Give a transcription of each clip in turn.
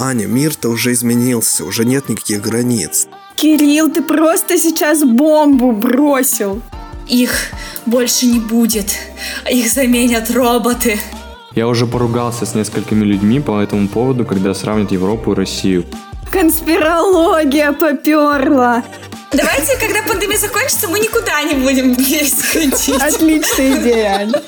Аня, мир-то уже изменился, уже нет никаких границ. Кирилл, ты просто сейчас бомбу бросил. Их больше не будет. Их заменят роботы. Я уже поругался с несколькими людьми по этому поводу, когда сравнят Европу и Россию. Конспирология поперла. Давайте, когда пандемия закончится, мы никуда не будем вместе ходить. Отличная идея, Аня.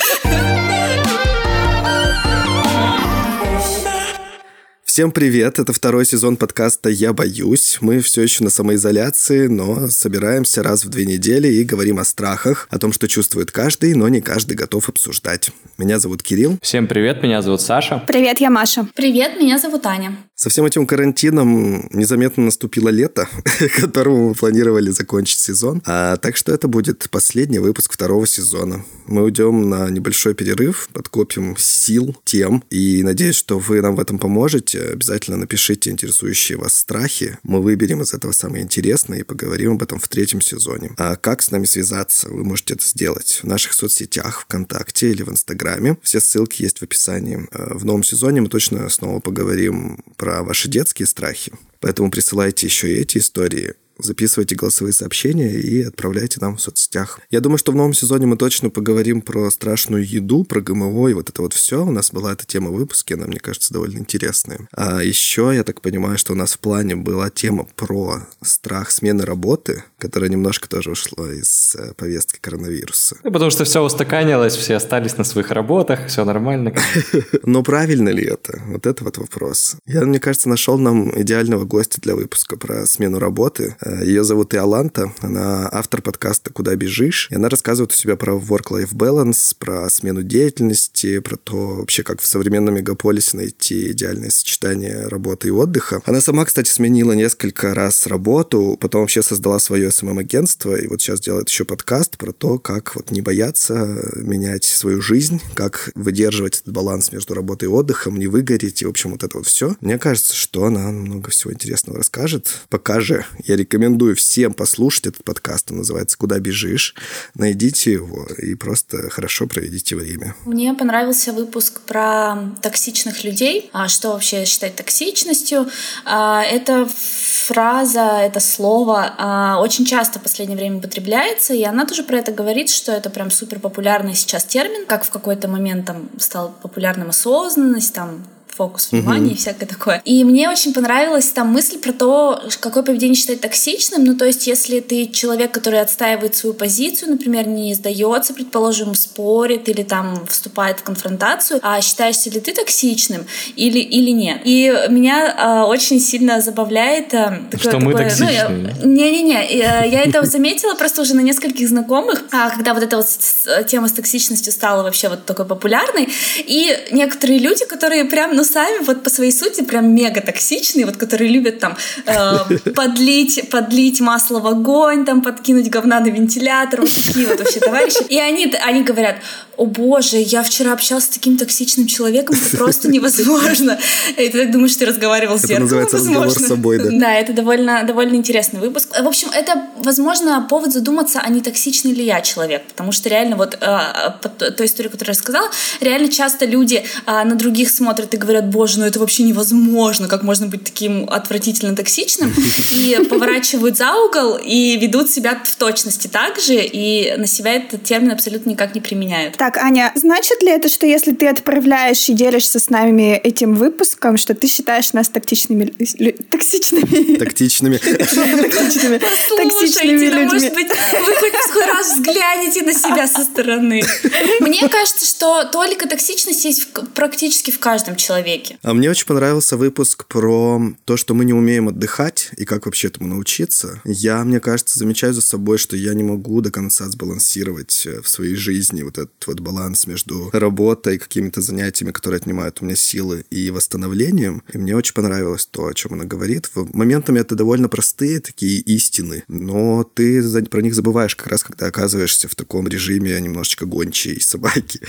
Всем привет! Это второй сезон подкаста «Я боюсь». Мы все еще на самоизоляции, но собираемся раз в две недели и говорим о страхах, о том, что чувствует каждый, но не каждый готов обсуждать. Меня зовут Кирилл. Всем привет, меня зовут Саша. Привет, я Маша. Привет, меня зовут Аня. Со всем этим карантином незаметно наступило лето, которому мы планировали закончить сезон. А, так что это будет последний выпуск второго сезона. Мы уйдем на небольшой перерыв, подкопим сил, тем, и надеюсь, что вы нам в этом поможете. Обязательно напишите интересующие вас страхи. Мы выберем из этого самое интересное и поговорим об этом в третьем сезоне. А как с нами связаться? Вы можете это сделать в наших соцсетях, ВКонтакте или в Инстаграме. Все ссылки есть в описании. А, в новом сезоне мы точно снова поговорим про про ваши детские страхи. Поэтому присылайте еще и эти истории записывайте голосовые сообщения и отправляйте нам в соцсетях. Я думаю, что в новом сезоне мы точно поговорим про страшную еду, про ГМО и вот это вот все. У нас была эта тема в выпуске, она, мне кажется, довольно интересная. А еще, я так понимаю, что у нас в плане была тема про страх смены работы, которая немножко тоже ушла из э, повестки коронавируса. Ну, потому что все устаканилось, все остались на своих работах, все нормально. Но правильно ли это? Вот это вот вопрос. Я, мне кажется, нашел нам идеального гостя для выпуска про смену работы. Ее зовут Иоланта, она автор подкаста «Куда бежишь», и она рассказывает у себя про work-life balance, про смену деятельности, про то вообще, как в современном мегаполисе найти идеальное сочетание работы и отдыха. Она сама, кстати, сменила несколько раз работу, потом вообще создала свое СММ-агентство, и вот сейчас делает еще подкаст про то, как вот не бояться менять свою жизнь, как выдерживать этот баланс между работой и отдыхом, не выгореть, и, в общем, вот это вот все. Мне кажется, что она много всего интересного расскажет. Пока же я рекомендую рекомендую всем послушать этот подкаст. Он называется «Куда бежишь?». Найдите его и просто хорошо проведите время. Мне понравился выпуск про токсичных людей. А что вообще считать токсичностью? А, это фраза, это слово а, очень часто в последнее время употребляется, и она тоже про это говорит, что это прям супер популярный сейчас термин, как в какой-то момент там стал популярным осознанность, там фокус внимания угу. и всякое такое. И мне очень понравилась там мысль про то, какое поведение считать токсичным. Ну, то есть, если ты человек, который отстаивает свою позицию, например, не сдается, предположим, спорит или там вступает в конфронтацию, а считаешься ли ты токсичным или, или нет. И меня а, очень сильно забавляет... А, такое, что мы такое, токсичные. Ну, Не-не-не, я, я это заметила просто уже на нескольких знакомых, а, когда вот эта вот тема с токсичностью стала вообще вот такой популярной. И некоторые люди, которые прям, ну, сами вот по своей сути прям мега токсичные, вот которые любят там э, подлить, подлить масло в огонь, там подкинуть говна на вентилятор, вот такие вот вообще товарищи. И они, они говорят, о боже, я вчера общался с таким токсичным человеком, это просто невозможно. И ты так думаешь, ты разговаривал с зеркалом, называется разговор с собой, да? Да, это довольно, довольно интересный выпуск. В общем, это, возможно, повод задуматься, а не токсичный ли я человек, потому что реально вот э, по той истории, которую я рассказала, реально часто люди э, на других смотрят и говорят, боже, ну это вообще невозможно, как можно быть таким отвратительно токсичным, и поворачивают за угол и ведут себя в точности так же, и на себя этот термин абсолютно никак не применяют. Так, Аня, значит ли это, что если ты отправляешь и делишься с нами этим выпуском, что ты считаешь нас токсичными... Токсичными? Тактичными. Токсичными. Людьми. может быть, вы хоть раз взгляните на себя со стороны. Мне кажется, что только токсичность есть практически в каждом человеке. А мне очень понравился выпуск про то, что мы не умеем отдыхать и как вообще этому научиться. Я, мне кажется, замечаю за собой, что я не могу до конца сбалансировать э, в своей жизни вот этот вот баланс между работой, какими-то занятиями, которые отнимают у меня силы, и восстановлением. И мне очень понравилось то, о чем она говорит. Моментами это довольно простые такие истины, но ты про них забываешь как раз, когда оказываешься в таком режиме немножечко гончей собаки.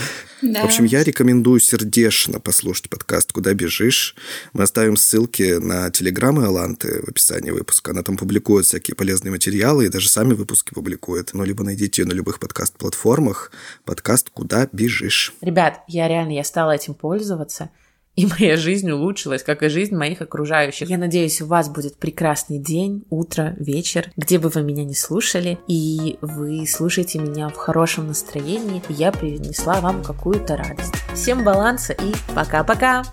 Да. В общем, я рекомендую сердечно послушать подкаст «Куда бежишь?». Мы оставим ссылки на телеграммы Аланты в описании выпуска. Она там публикует всякие полезные материалы и даже сами выпуски публикует. Ну, либо найдите ее на любых подкаст-платформах. Подкаст «Куда бежишь?». Ребят, я реально, я стала этим пользоваться. И моя жизнь улучшилась, как и жизнь моих окружающих. Я надеюсь, у вас будет прекрасный день, утро, вечер, где бы вы меня не слушали, и вы слушаете меня в хорошем настроении, и я принесла вам какую-то радость. Всем баланса и пока-пока!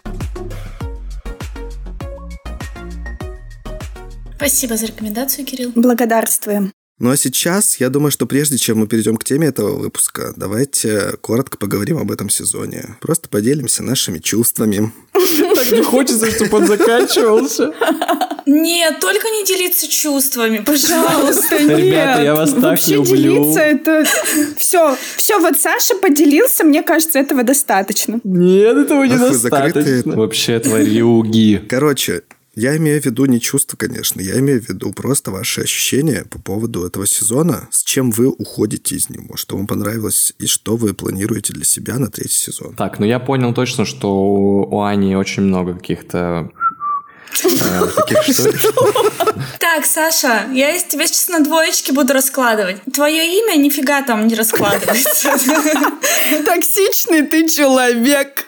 Спасибо за рекомендацию, Кирилл. Благодарствуем. Ну а сейчас, я думаю, что прежде чем мы перейдем к теме этого выпуска, давайте коротко поговорим об этом сезоне. Просто поделимся нашими чувствами. Так не хочется, чтобы он заканчивался. Нет, только не делиться чувствами, пожалуйста. Ребята, я вас так Вообще люблю. делиться это... Все, все, вот Саша поделился, мне кажется, этого достаточно. Нет, этого Ах, недостаточно. Вообще тварюги. Короче, я имею в виду не чувства, конечно, я имею в виду просто ваши ощущения по поводу этого сезона, с чем вы уходите из него, что вам понравилось и что вы планируете для себя на третий сезон. Так, ну я понял точно, что у Ани очень много каких-то Так, Саша, я из тебя сейчас на двоечки буду раскладывать. Твое имя нифига там не раскладывается. Токсичный ты человек.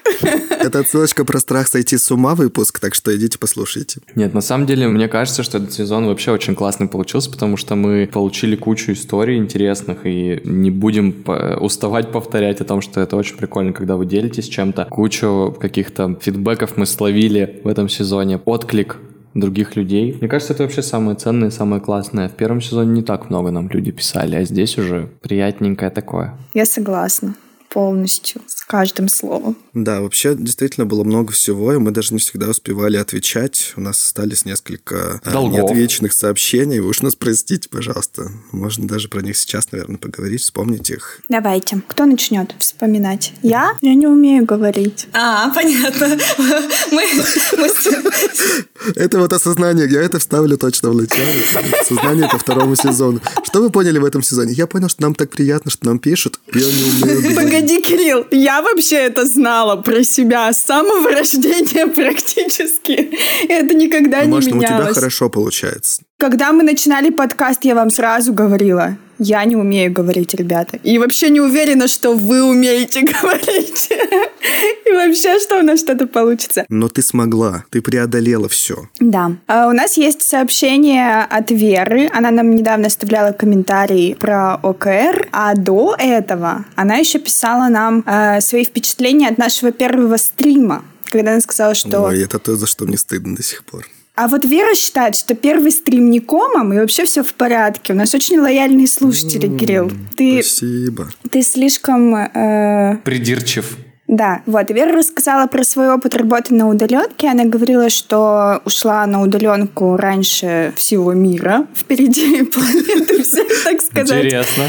Это отсылочка про страх сойти с ума выпуск, так что идите послушайте. Нет, на самом деле, мне кажется, что этот сезон вообще очень классный получился, потому что мы получили кучу историй интересных, и не будем уставать повторять о том, что это очень прикольно, когда вы делитесь чем-то. Кучу каких-то фидбэков мы словили в этом сезоне, отклик других людей. Мне кажется, это вообще самое ценное, самое классное. В первом сезоне не так много нам люди писали, а здесь уже приятненькое такое. Я согласна полностью с каждым словом. Да, вообще действительно было много всего, и мы даже не всегда успевали отвечать. У нас остались несколько э, Долгов. неотвеченных сообщений. Вы уж нас простите, пожалуйста. Можно даже про них сейчас, наверное, поговорить, вспомнить их. Давайте. Кто начнет вспоминать? Я? Я не умею говорить. А, понятно. Мы, Это вот осознание, я это вставлю точно в начало. Осознание по второму сезону. Что вы поняли в этом сезоне? Я понял, что нам так приятно, что нам пишут. Я не умею говорить. Погоди, Кирилл, я вообще это знала про себя с самого рождения практически. Это никогда не Может, у тебя менялось. хорошо получается. Когда мы начинали подкаст, я вам сразу говорила, я не умею говорить, ребята. И вообще не уверена, что вы умеете говорить. И вообще, что у нас что-то получится. Но ты смогла, ты преодолела все. Да. А У нас есть сообщение от Веры. Она нам недавно оставляла комментарий про ОКР. А до этого она еще писала нам э, свои впечатления от нашего первого стрима. Когда она сказала, что... Ой, это то, за что мне стыдно до сих пор. А вот Вера считает, что первый стрим не комом, и вообще все в порядке. У нас очень лояльные слушатели, Кирилл. Ты, Спасибо. ты слишком... э, Придирчив. Да, вот. Вера рассказала про свой опыт работы на удаленке. Она говорила, что ушла на удаленку раньше всего мира. Впереди планеты всех, так сказать. Интересно.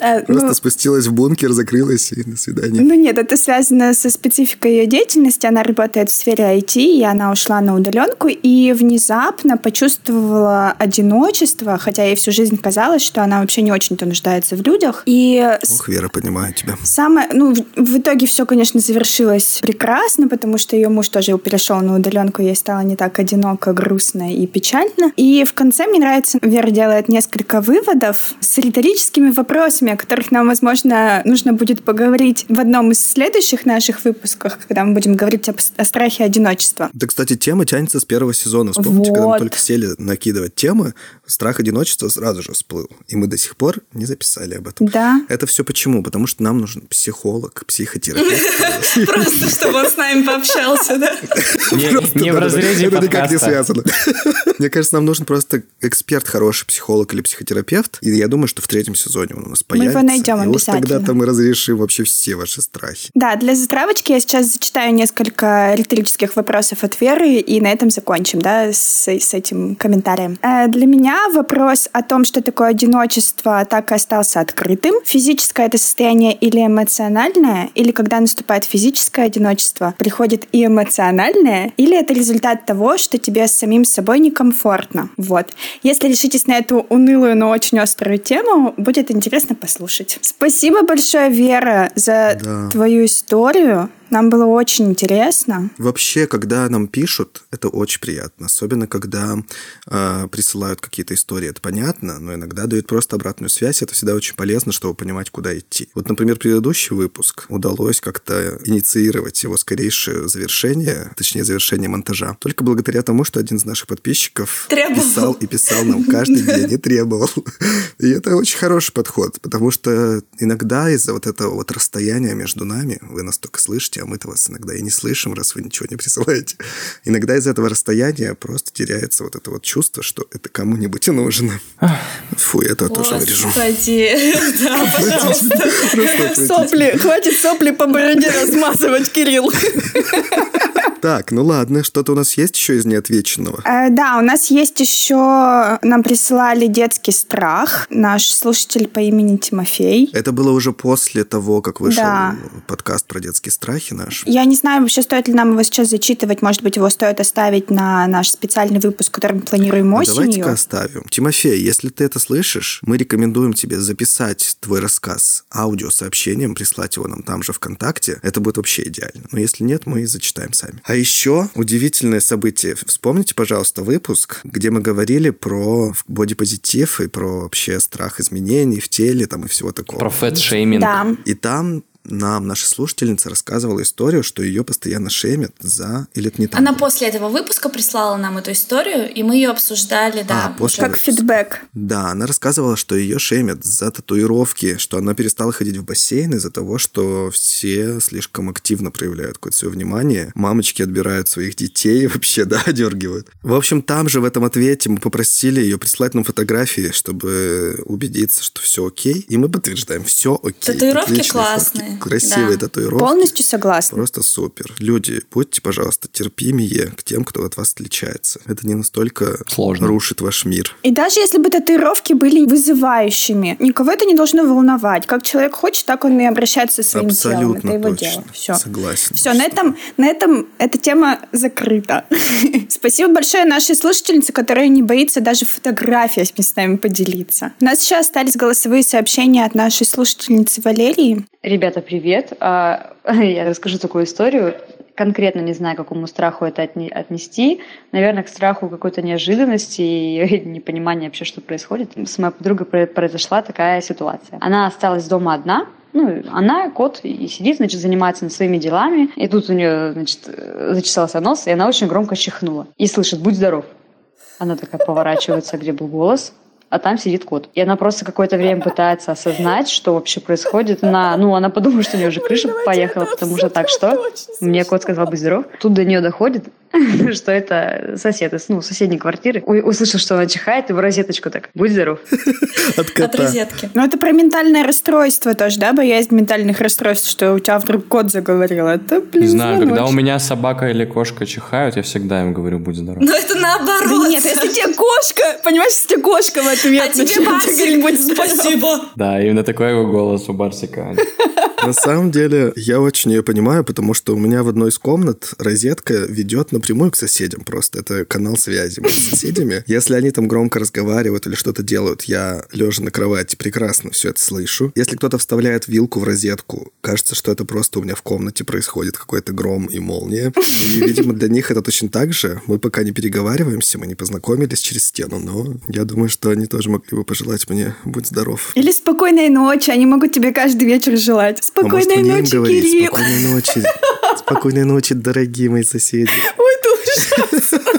Э, Просто ну, спустилась в бункер, закрылась и до свидания. Ну нет, это связано со спецификой ее деятельности. Она работает в сфере IT, и она ушла на удаленку и внезапно почувствовала одиночество, хотя ей всю жизнь казалось, что она вообще не очень-то нуждается в людях. И Ох, Вера, понимаю тебя. Самое, ну, в, в итоге все, конечно, завершилось прекрасно, потому что ее муж тоже перешел на удаленку, ей стало не так одиноко, грустно и печально. И в конце мне нравится, Вера делает несколько выводов с риторическими вопросами, о которых нам, возможно, нужно будет поговорить в одном из следующих наших выпусках, когда мы будем говорить об- о страхе одиночества. Да, кстати, тема тянется с первого сезона. Вспомните, когда мы Вот. только сели накидывать темы, страх одиночества сразу же всплыл. И мы до сих пор не записали об этом. Да. Это все почему? Потому что нам нужен психолог, психотерапевт. Просто, чтобы он с нами пообщался, да? Не, в разрезе Это никак не связано. Мне кажется, нам нужен просто эксперт, хороший психолог или психотерапевт. И я думаю, что в третьем сезоне он у нас Мы его появится. найдем обязательно. тогда-то мы разрешим вообще все ваши страхи. Да, для затравочки я сейчас зачитаю несколько риторических вопросов от Веры, и на этом закончим, да, с, с этим комментарием. Э, Для меня вопрос о том, что такое одиночество, так и остался открытым. Физическое это состояние или эмоциональное, или когда наступает физическое одиночество, приходит и эмоциональное, или это результат того, что тебе с самим собой некомфортно. Вот. Если решитесь на эту унылую, но очень острую тему, будет интересно послушать. Спасибо большое, Вера, за Да. твою историю. Нам было очень интересно. Вообще, когда нам пишут, это очень приятно. Особенно, когда э, присылают какие-то истории, это понятно, но иногда дают просто обратную связь. Это всегда очень полезно, чтобы понимать, куда идти. Вот, например, предыдущий выпуск удалось как-то инициировать его скорейшее завершение, точнее, завершение монтажа. Только благодаря тому, что один из наших подписчиков требовал. писал и писал нам каждый день и требовал. И это очень хороший подход, потому что иногда из-за вот этого вот расстояния между нами, вы нас только слышите, а мы-то вас иногда и не слышим, раз вы ничего не присылаете. Иногда из этого расстояния просто теряется вот это вот чувство, что это кому-нибудь и нужно. Фу, я это тоже вырежу. Сопли, хватит сопли по бороде размазывать, Кирилл. Так, ну ладно, что-то у нас есть еще из неотвеченного? Э, да, у нас есть еще, нам присылали детский страх, наш слушатель по имени Тимофей. Это было уже после того, как вышел Да. подкаст про детские страхи наш. Я не знаю, вообще стоит ли нам его сейчас зачитывать, может быть, его стоит оставить на наш специальный выпуск, который мы планируем осенью. Давайте-ка оставим. Тимофей, если ты это слышишь, мы рекомендуем тебе записать твой рассказ аудиосообщением, прислать его нам там же ВКонтакте. Это будет вообще идеально. Но если нет, мы и зачитаем сами. А еще удивительное событие. Вспомните, пожалуйста, выпуск, где мы говорили про бодипозитив и про вообще страх изменений в теле там и всего такого. Про фэт-шейминг. Да. И там нам наша слушательница рассказывала историю, что ее постоянно шемят за... Или это не так? Она было? после этого выпуска прислала нам эту историю, и мы ее обсуждали, да. А, после Как выпуска. фидбэк. Да, она рассказывала, что ее шемят за татуировки, что она перестала ходить в бассейн из-за того, что все слишком активно проявляют какое-то свое внимание. Мамочки отбирают своих детей, вообще, да, одергивают. В общем, там же в этом ответе мы попросили ее прислать нам фотографии, чтобы убедиться, что все окей. И мы подтверждаем, все окей. Татуировки классные, фотки, Красивые да. татуировки. Полностью согласна. Просто супер. Люди, будьте, пожалуйста, терпимее к тем, кто от вас отличается. Это не настолько Сложно. рушит ваш мир. И даже если бы татуировки были вызывающими, никого это не должно волновать. Как человек хочет, так он и обращается со своим телом. Абсолютно Это его точно. дело. Все. Согласен. Все, на этом, на этом эта тема закрыта. Спасибо большое нашей слушательнице, которая не боится даже фотографиями с нами поделиться. У нас еще остались голосовые сообщения от нашей слушательницы Валерии. Ребята, привет. А, Я расскажу такую историю. Конкретно не знаю, к какому страху это отне- отнести. Наверное, к страху какой-то неожиданности и непонимания вообще, что происходит. С моей подругой про- произошла такая ситуация. Она осталась дома одна, ну, она, кот, и сидит, значит, занимается своими делами. И тут у нее, значит, э, зачесался нос, и она очень громко чихнула. И слышит «Будь здоров». Она такая поворачивается, где был голос, а там сидит кот. И она просто какое-то время пытается осознать, что вообще происходит. Она, ну, она подумала, что у нее уже крыша поехала, потому что так что? Мне кот сказал «Будь здоров». Тут до нее доходит, что это сосед из ну, соседней квартиры. У- Услышал, что она чихает, и в розеточку так «Будь здоров». От От кота. розетки. Ну, это про ментальное расстройство тоже, да? Боязнь ментальных расстройств, что у тебя вдруг кот заговорил. Это, блин, Не знаю, когда у меня собака или кошка чихают, я всегда им говорю, будь здоров. Но это наоборот. Да нет, если тебе кошка, понимаешь, если тебе кошка в ответ А тебе говорить, «Будь Барсик, здоров». спасибо. Да, именно такой голос у Барсика. На самом деле, я очень ее понимаю, потому что у меня в одной из комнат розетка ведет напрямую к соседям просто. Это канал связи между соседями. Если они там громко разговаривают или что-то делают, я, лежа на кровати, прекрасно все это слышу. Если кто-то вставляет вилку в розетку, кажется, что это просто у меня в комнате происходит какой-то гром и молния. И, видимо, для них это точно так же. Мы пока не переговариваемся, мы не познакомились через стену, но я думаю, что они тоже могли бы пожелать мне «Будь здоров». Или спокойной ночи, они могут тебе каждый вечер желать. А может, Спокойной мне им ночи, говорить Кирилл. Спокойной ночи. Спокойной ночи, дорогие мои соседи. shots.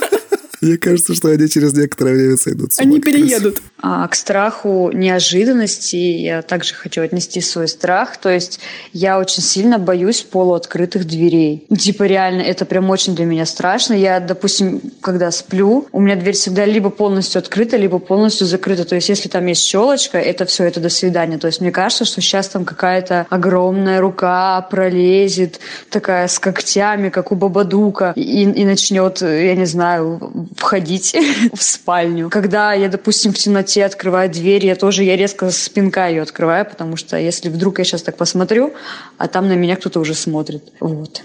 Мне кажется, что они через некоторое время сойдут с ума. Они переедут. А, К страху неожиданности я также хочу отнести свой страх. То есть я очень сильно боюсь полуоткрытых дверей. Типа реально, это прям очень для меня страшно. Я, допустим, когда сплю, у меня дверь всегда либо полностью открыта, либо полностью закрыта. То есть если там есть щелочка, это все, это до свидания. То есть мне кажется, что сейчас там какая-то огромная рука пролезет, такая с когтями, как у Бабадука, и, и начнет, я не знаю, входить в спальню. Когда я, допустим, в темноте открываю дверь, я тоже, я резко с пинка ее открываю, потому что если вдруг я сейчас так посмотрю, а там на меня кто-то уже смотрит. Вот.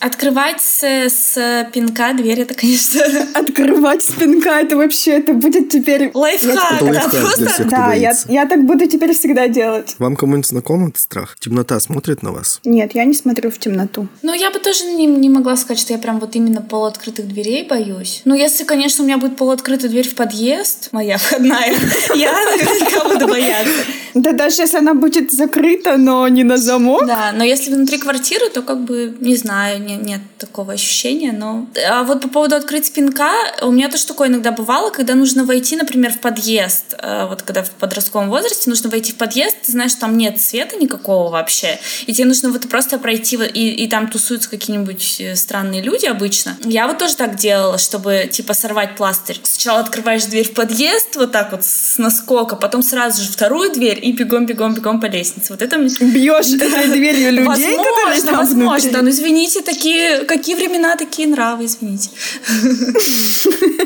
Открывать с, с пинка дверь, это, конечно... Открывать с пинка, это вообще, это будет теперь... Лайфхак, лайфхак для просто... всех, кто Да, я, я так буду теперь всегда делать. Вам кому-нибудь знаком этот страх? Темнота смотрит на вас? Нет, я не смотрю в темноту. Ну, я бы тоже не, не могла сказать, что я прям вот именно полуоткрытых дверей боюсь. Ну, если, конечно, у меня будет полуоткрытая дверь в подъезд, моя входная, я наверняка буду бояться. Да даже если она будет закрыта, но не на замок. Да, но если внутри квартиры, то как бы, не знаю, не- нет такого ощущения, но... А вот по поводу открыть спинка, у меня тоже такое иногда бывало, когда нужно войти, например, в подъезд, э, вот когда в подростковом возрасте нужно войти в подъезд, ты знаешь, что там нет света никакого вообще, и тебе нужно вот просто пройти, и, и там тусуются какие-нибудь э, странные люди обычно. Я вот тоже так делала, чтобы, типа, сорвать пластырь. Сначала открываешь дверь в подъезд, вот так вот с наскока, потом сразу же вторую дверь и бегом-бегом-бегом по лестнице. Вот это мне... Бьешь этой дверью людей, которые Возможно, там возможно. внутри. Ну, извините, такие, какие времена, такие нравы, извините.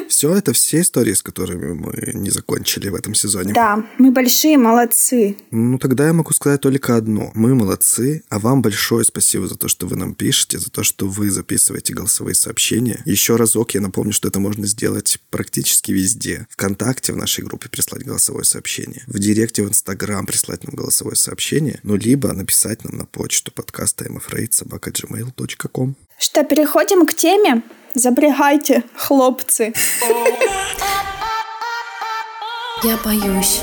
Все это все истории, с которыми мы не закончили в этом сезоне. Да, мы большие молодцы. Ну, тогда я могу сказать только одно. Мы молодцы, а вам большое спасибо за то, что вы нам пишете, за то, что вы записываете голосовые сообщения. Еще разок я напомню, что это можно сделать практически везде. Вконтакте в нашей группе прислать голосовое сообщение. В Директе в Инстаграм прислать нам голосовое сообщение. Ну, либо написать нам на почту подкаста mfraid.gmail.com Что, переходим к теме? Запрягайте, хлопцы. Я боюсь.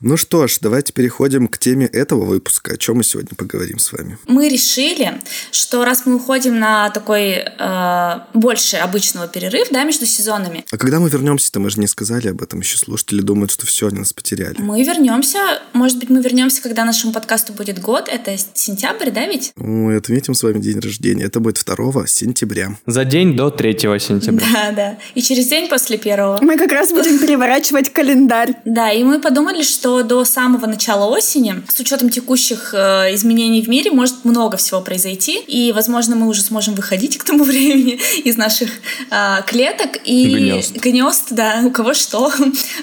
Ну что ж, давайте переходим к теме этого выпуска. О чем мы сегодня поговорим с вами? Мы решили, что раз мы уходим на такой э, больше обычного перерыв, да, между сезонами, А когда мы вернемся-то, мы же не сказали об этом. Еще слушатели думают, что все, они нас потеряли. мы вернемся. Может быть, мы вернемся, когда нашему подкасту будет год. Это сентябрь, да, ведь? Мы отметим с вами день рождения. Это будет 2 сентября. За день до 3 сентября. Да, да. И через день после первого. Мы как раз будем переворачивать календарь. Да, и мы подумали, что до самого начала осени, с учетом текущих э, изменений в мире, может много всего произойти. И, возможно, мы уже сможем выходить к тому времени из наших э, клеток и Гнезд. гнезд, да, у кого что.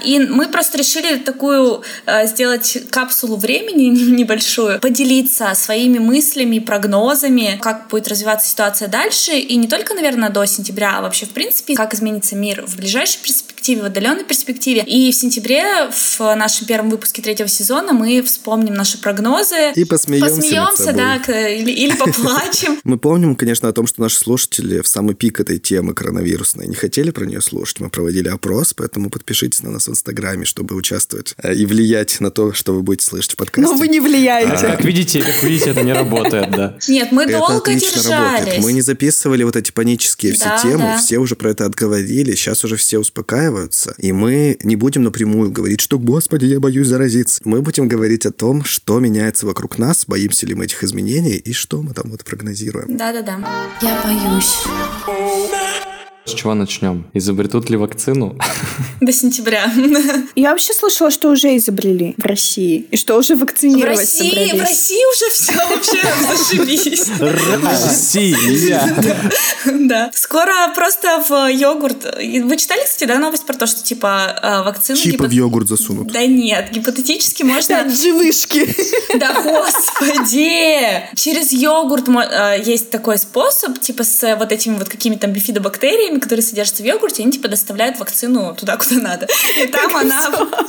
И мы просто решили такую э, сделать капсулу времени небольшую, поделиться своими мыслями, прогнозами, как будет развиваться ситуация дальше. И не только, наверное, до сентября, а вообще, в принципе, как изменится мир в ближайшей перспективе, в отдаленной перспективе. И в сентябре, в нашем первом выпуске третьего сезона, мы вспомним наши прогнозы. И посмеемся над Посмеемся, собой. да, или, или поплачем. Мы помним, конечно, о том, что наши слушатели в самый пик этой темы коронавирусной не хотели про нее слушать. Мы проводили опрос, поэтому подпишитесь на нас в Инстаграме, чтобы участвовать э, и влиять на то, что вы будете слышать в подкасте. Но вы не А, влияете. Как видите, как видите, это не работает, да. Нет, мы долго держались. Мы не записывали вот эти панические все темы, все уже про это отговорили, сейчас уже все успокаиваются, и мы не будем напрямую говорить, что, господи, я боюсь заразиться. Мы будем говорить о том, что меняется вокруг нас, боимся ли мы этих изменений, и что мы там вот прогнозируем. Да-да-да. Я боюсь. С чего начнем? Изобретут ли вакцину? До сентября. Я вообще слышала, что уже изобрели в России. И что уже В вакцинировать России, в собрались. России уже все вообще зашибись. Россия! Да. Скоро просто в йогурт. Вы читали, кстати, да, новость про то, что типа э, вакцину Чипы в йогурт засунут. Да нет, гипотетически можно... Опять живышки. Да господи! Через йогурт э, есть такой способ, типа с вот этими вот какими-то бифидобактериями, которые содержатся в йогурте, они типа доставляют вакцину туда, куда надо. И там она...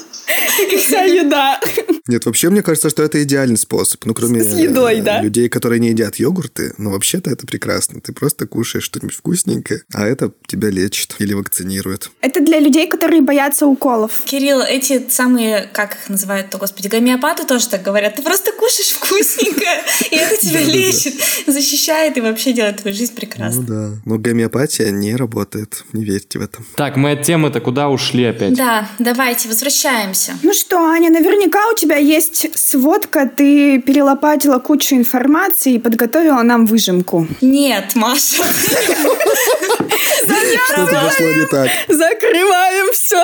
Как вся еда. Нет, вообще, мне кажется, что это идеальный способ. Ну, кроме С едой, э, да? людей, которые не едят йогурты. Но вообще-то это прекрасно. Ты просто кушаешь что-нибудь вкусненькое, а это тебя лечит или вакцинирует. Это для людей, которые боятся уколов. Кирилл, эти самые, как их называют-то, господи, гомеопаты тоже так говорят. Ты просто кушаешь вкусненькое, и это тебя лечит, защищает и вообще делает твою жизнь Ну прекрасной. да. Но гомеопатия не работает. Не верьте в это. Так, мы от темы-то куда ушли опять? Да, давайте, возвращаемся. Ну что, Аня, наверняка у тебя есть сводка, ты перелопатила кучу информации и подготовила нам выжимку. Нет, Маша. Что-то пошло не так. Закрываем все.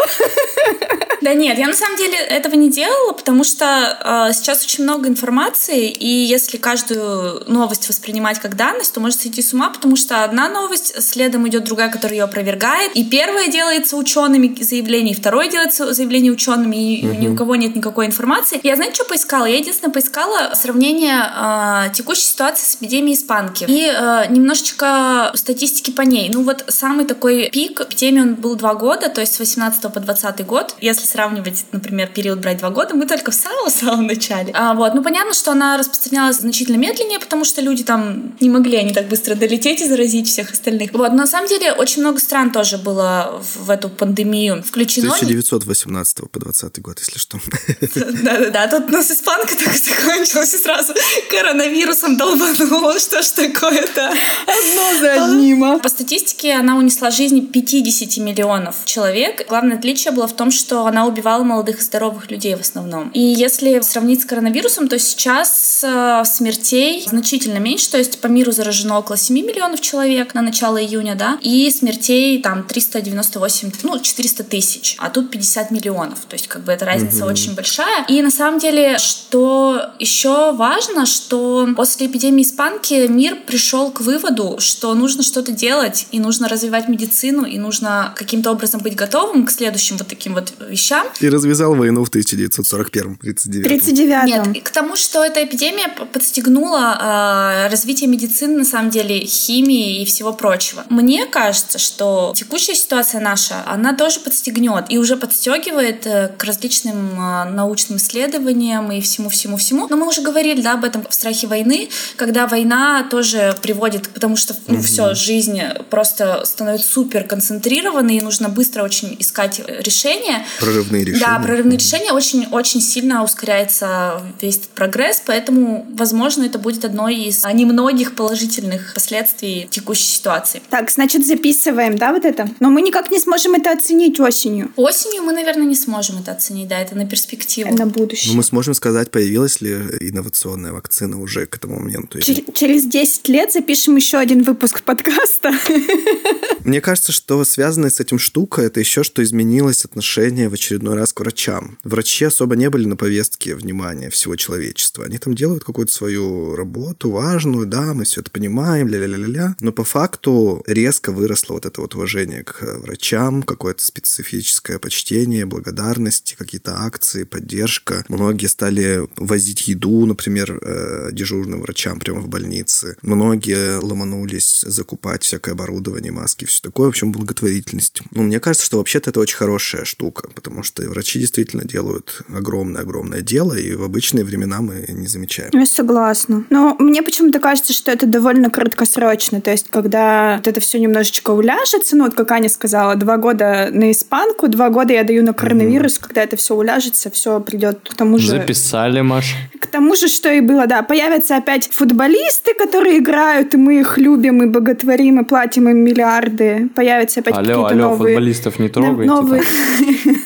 Да нет, я на самом деле этого не делала, потому что э, сейчас очень много информации, и если каждую новость воспринимать как данность, то может сойти с ума, потому что одна новость, следом идет другая, которая ее опровергает, и первое делается учеными заявление, и второе делается заявление учеными, и угу. ни у кого нет никакой информации. Я, знаете, что поискала? Я единственное поискала сравнение э, текущей ситуации с эпидемией испанки и э, немножечко статистики по ней. Ну вот самый такой пик эпидемии он был два года, то есть с 18 по 20 год. Если сравнивать, например, период брать два года, мы только в самом-самом начале. А, вот. Ну, понятно, что она распространялась значительно медленнее, потому что люди там не могли они так быстро долететь и заразить всех остальных. Вот. Но на самом деле очень много стран тоже было в, эту пандемию включено. С 1918 по 20 год, если что. Да-да-да. Тут у нас испанка так закончилась и сразу коронавирусом долбанула. Что ж такое-то? Одно за одним. А. По статистике она унесла жизни 50 миллионов человек. Главное отличие было в том, что она убивала молодых и здоровых людей в основном. И если сравнить с коронавирусом, то сейчас э, смертей значительно меньше, то есть по миру заражено около 7 миллионов человек на начало июня, да, и смертей там 398, ну, 400 тысяч, а тут 50 миллионов, то есть как бы эта разница угу. очень большая. И на самом деле, что еще важно, что после эпидемии испанки мир пришел к выводу, что нужно что-то делать, и нужно развивать медицину, и нужно каким-то образом быть готовым к следующим вот таким вот вещам. И развязал войну в 1941 39 39 Нет, к тому, что эта эпидемия подстегнула э, развитие медицины, на самом деле, химии и всего прочего. Мне кажется, что текущая ситуация наша, она тоже подстегнет и уже подстегивает э, к различным э, научным исследованиям и всему-всему-всему. Но мы уже говорили да, об этом в страхе войны, когда война тоже приводит, потому что ну, mm все, жизнь просто становится супер концентрированной, и нужно быстро очень искать решения. Прорывные решения. Да, прорывные решения. Очень-очень сильно ускоряется весь этот прогресс, поэтому, возможно, это будет одной из немногих положительных последствий текущей ситуации. Так, значит, записываем, да, вот это? Но мы никак не сможем это оценить осенью. Осенью мы, наверное, не сможем это оценить, да, это на перспективу. На будущее. Но мы сможем сказать, появилась ли инновационная вакцина уже к этому моменту. Чер- через 10 лет запишем еще один выпуск подкаста. Мне кажется, что связанная с этим штука, это еще что изменилось отношение в очередной раз к врачам. Врачи особо не были на повестке внимания всего человечества. Они там делают какую-то свою работу важную, да, мы все это понимаем, ля-ля-ля-ля. Но по факту резко выросло вот это вот уважение к врачам, какое-то специфическое почтение, благодарность, какие-то акции, поддержка. Многие стали возить еду, например, э, дежурным врачам прямо в больнице. Многие ломанулись закупать всякое оборудование, маски, все такое. В общем, благотворительность. Ну, мне кажется, что вообще-то это очень хорошая штука, потому что врачи действительно делают огромное-огромное дело, и в обычные времена мы не замечаем. Я согласна. Но мне почему-то кажется, что это довольно краткосрочно. То есть, когда вот это все немножечко уляжется, ну, вот как Аня сказала, два года на испанку, два года я даю на коронавирус, угу. когда это все уляжется, все придет к тому же... Записали, Маш. Тому же, что и было, да. Появятся опять футболисты, которые играют, и мы их любим, и боготворим, и платим им миллиарды. Появятся опять алло, какие-то алло, новые... футболистов не трогайте. Новые...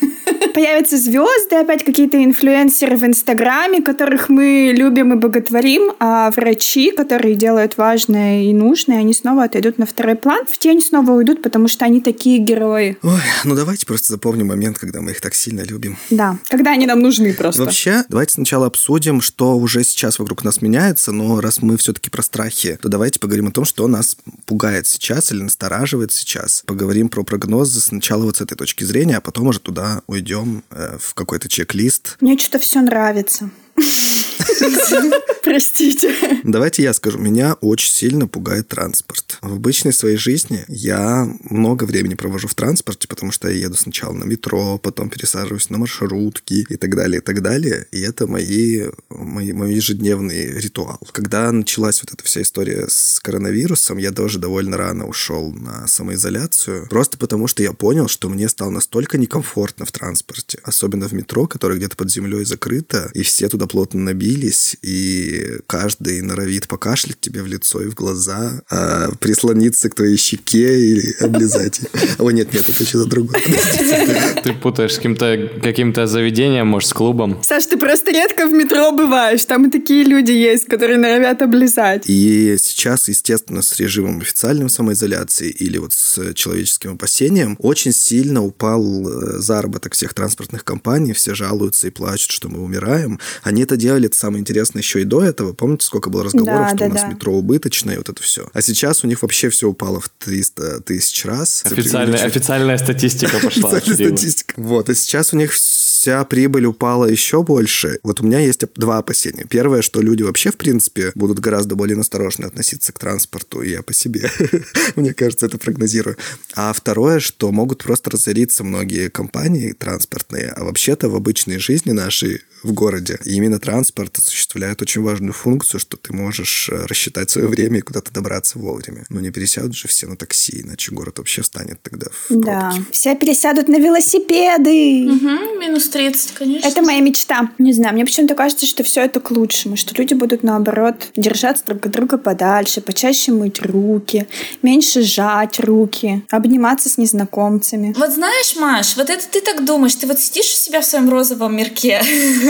появятся звезды, опять какие-то инфлюенсеры в Инстаграме, которых мы любим и боготворим, а врачи, которые делают важное и нужное, они снова отойдут на второй план, в тень снова уйдут, потому что они такие герои. Ой, ну давайте просто запомним момент, когда мы их так сильно любим. Да, когда они нам нужны просто. Вообще, давайте сначала обсудим, что уже сейчас вокруг нас меняется, но раз мы все-таки про страхи, то давайте поговорим о том, что нас пугает сейчас или настораживает сейчас. Поговорим про прогнозы сначала вот с этой точки зрения, а потом уже туда уйдем э, в какой-то чек-лист. Мне что-то все нравится. Простите. Давайте я скажу. Меня очень сильно пугает транспорт. В обычной своей жизни я много времени провожу в транспорте, потому что я еду сначала на метро, потом пересаживаюсь на маршрутки и так далее, и так далее. И это мои, мои, мой ежедневный ритуал. Когда началась вот эта вся история с коронавирусом, я тоже довольно рано ушел на самоизоляцию, просто потому что я понял, что мне стало настолько некомфортно в транспорте, особенно в метро, которое где-то под землей закрыто, и все туда плотно набились, и каждый норовит покашлять тебе в лицо и в глаза. А прислониться к твоей щеке или облизать. О, нет, нет, это что-то другое. Ты путаешь с каким-то каким заведением, может, с клубом. Саш, ты просто редко в метро бываешь. Там и такие люди есть, которые норовят облизать. И сейчас, естественно, с режимом официальной самоизоляции или вот с человеческим опасением очень сильно упал э, заработок всех транспортных компаний. Все жалуются и плачут, что мы умираем. Они это делали, самое интересное, еще и до этого. Помните, сколько было разговоров, да, что да, у нас да. метро убыточное, и вот это все. А сейчас у них вообще все упало в 300 тысяч раз. Официальная, официальная статистика пошла. Официальная статистика. Вот, и сейчас у них вся прибыль упала еще больше. Вот у меня есть два опасения. Первое, что люди вообще, в принципе, будут гораздо более осторожно относиться к транспорту, и я по себе, мне кажется, это прогнозирую. А второе, что могут просто разориться многие компании транспортные, а вообще-то в обычной жизни нашей в городе. И именно транспорт осуществляет очень важную функцию, что ты можешь э, рассчитать свое время и куда-то добраться вовремя. Но не пересядут же все на такси, иначе город вообще встанет тогда в пробки. Да, все пересядут на велосипеды. Угу, минус 30, конечно. Это моя мечта. Не знаю, мне почему-то кажется, что все это к лучшему, что люди будут, наоборот, держаться друг от друга подальше, почаще мыть руки, меньше сжать руки, обниматься с незнакомцами. Вот знаешь, Маш, вот это ты так думаешь, ты вот сидишь у себя в своем розовом мирке,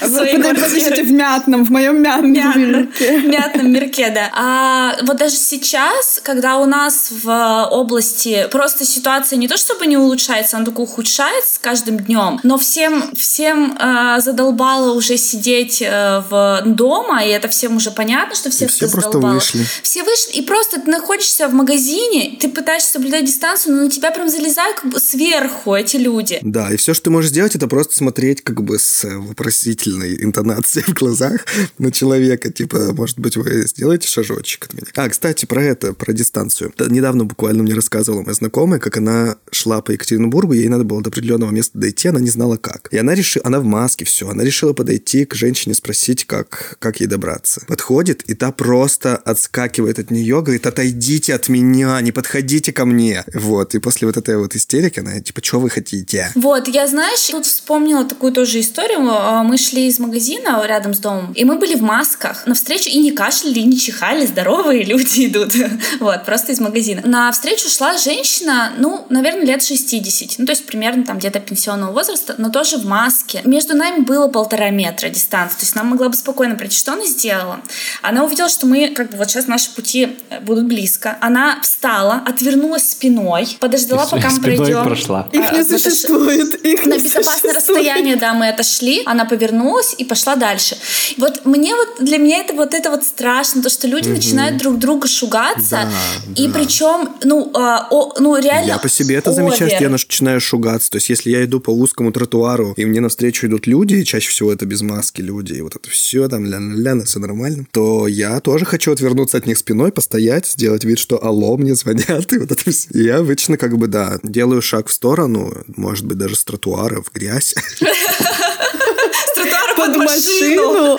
Подождите, в мятном, в моем мятном мирке. Мятном мирке, да. А вот даже сейчас, когда у нас в области просто ситуация не то чтобы не улучшается, она только ухудшается с каждым днем, но всем, всем э, задолбало уже сидеть э, в дома, и это всем уже понятно, что всех все просто вышли. Все вышли, и просто ты находишься в магазине, ты пытаешься соблюдать дистанцию, но на тебя прям залезают как бы сверху эти люди. Да, и все, что ты можешь сделать, это просто смотреть как бы с вопросительной интонацией в глазах на человека. Типа, может быть, вы сделаете шажочек от меня? А, кстати, про это, про дистанцию. Недавно буквально мне рассказывала моя знакомая, как она шла по Екатеринбургу, ей надо было до определенного места дойти, она не знала как. И она решила, она в маске, все, она решила подойти к женщине, спросить, как, как ей добраться. Подходит, и та просто отскакивает от нее, говорит, отойдите от меня, не подходите ко мне. Вот, и после вот этой вот истерики она, типа, что вы хотите? Вот, я, знаешь, тут вспомнила такую тоже историю. А, мы шли из магазина рядом с домом, и мы были в масках на встречу и не кашляли, и не чихали, здоровые люди идут. вот, просто из магазина. На встречу шла женщина, ну, наверное, лет 60, ну, то есть примерно там где-то пенсионного возраста, но тоже в маске. Между нами было полтора метра дистанции, то есть она могла бы спокойно пройти. Что она сделала? Она увидела, что мы, как бы, вот сейчас наши пути э, будут близко. Она встала, отвернулась спиной, подождала, пока мы пройдем. прошла. Их не существует. Их на безопасное расстояние, да, мы отошли. Она повернулась и пошла дальше. Вот мне вот для меня это вот это вот страшно, то что люди угу. начинают друг друга шугаться, да, и да. причем ну а, о, ну реально. Я по себе это овер. замечаю, что я начинаю шугаться. То есть если я иду по узкому тротуару и мне навстречу идут люди, и чаще всего это без маски люди, и вот это все там ля-ля-ля, все нормально, то я тоже хочу отвернуться от них спиной, постоять, сделать вид, что алло, мне звонят, и вот это все. И я обычно как бы да делаю шаг в сторону, может быть даже с тротуара в грязь. Стратегия под машину.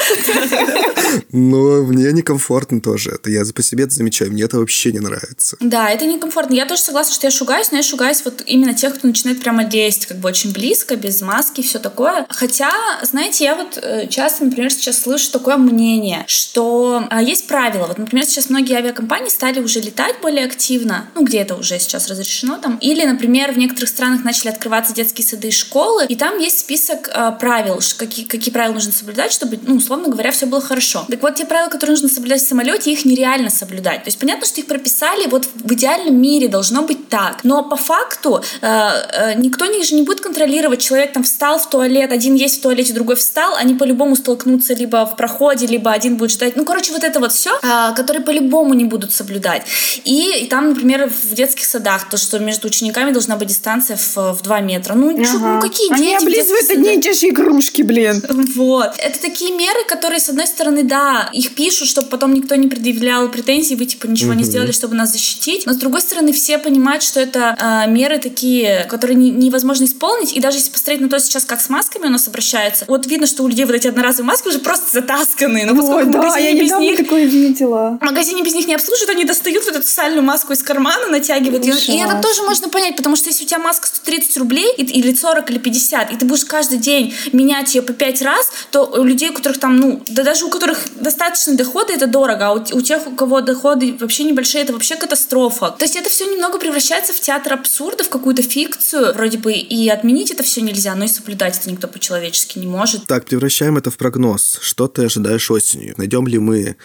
Но мне некомфортно тоже. Это я по себе это замечаю. Мне это вообще не нравится. Да, это некомфортно. Я тоже согласна, что я шугаюсь, но я шугаюсь вот именно тех, кто начинает прямо лезть как бы очень близко, без маски, все такое. Хотя, знаете, я вот э, часто, например, сейчас слышу такое мнение, что а, есть правила. Вот, например, сейчас многие авиакомпании стали уже летать более активно, ну, где это уже сейчас разрешено там. Или, например, в некоторых странах начали открываться детские сады и школы, и там есть список э, правил, какие, какие правила нужно соблюдать, чтобы, ну, условно говоря, все было хорошо. Так вот, те правила, которые нужно соблюдать в самолете, их нереально соблюдать. То есть понятно, что их прописали, вот в идеальном мире должно быть так. Но по факту э, э, никто не, же не будет контролировать, человек там встал в туалет, один есть в туалете, другой встал, они по-любому столкнутся либо в проходе, либо один будет ждать. Ну, короче, вот это вот все, э, которые по-любому не будут соблюдать. И, и там, например, в детских садах, то, что между учениками должна быть дистанция в, в 2 метра. Ну, ага. чё, ну какие Они дети? Они облизывают одни и те же игрушки, блин. Вот. Это такие меры, которые, с одной стороны, да, их пишут, чтобы потом никто не предъявлял претензий, вы, типа, ничего mm-hmm. не сделали, чтобы нас защитить. Но, с другой стороны, все понимают, что это э, меры такие, которые не, невозможно исполнить. И даже если посмотреть на то сейчас, как с масками у нас обращаются, вот видно, что у людей вот эти одноразовые маски уже просто затасканы. Но Ой, да, я без них, такое видела. В магазине без них не обслуживают, они достают вот эту сальную маску из кармана, натягивают. Ужас. И это тоже можно понять, потому что если у тебя маска 130 рублей, или 40, или 50, и ты будешь каждый день менять ее по 5 раз, сейчас, то у людей, у которых там, ну, да даже у которых достаточно доходы, это дорого, а у, у тех, у кого доходы вообще небольшие, это вообще катастрофа. То есть это все немного превращается в театр абсурда, в какую-то фикцию. Вроде бы и отменить это все нельзя, но и соблюдать это никто по-человечески не может. Так, превращаем это в прогноз. Что ты ожидаешь осенью? Найдем ли мы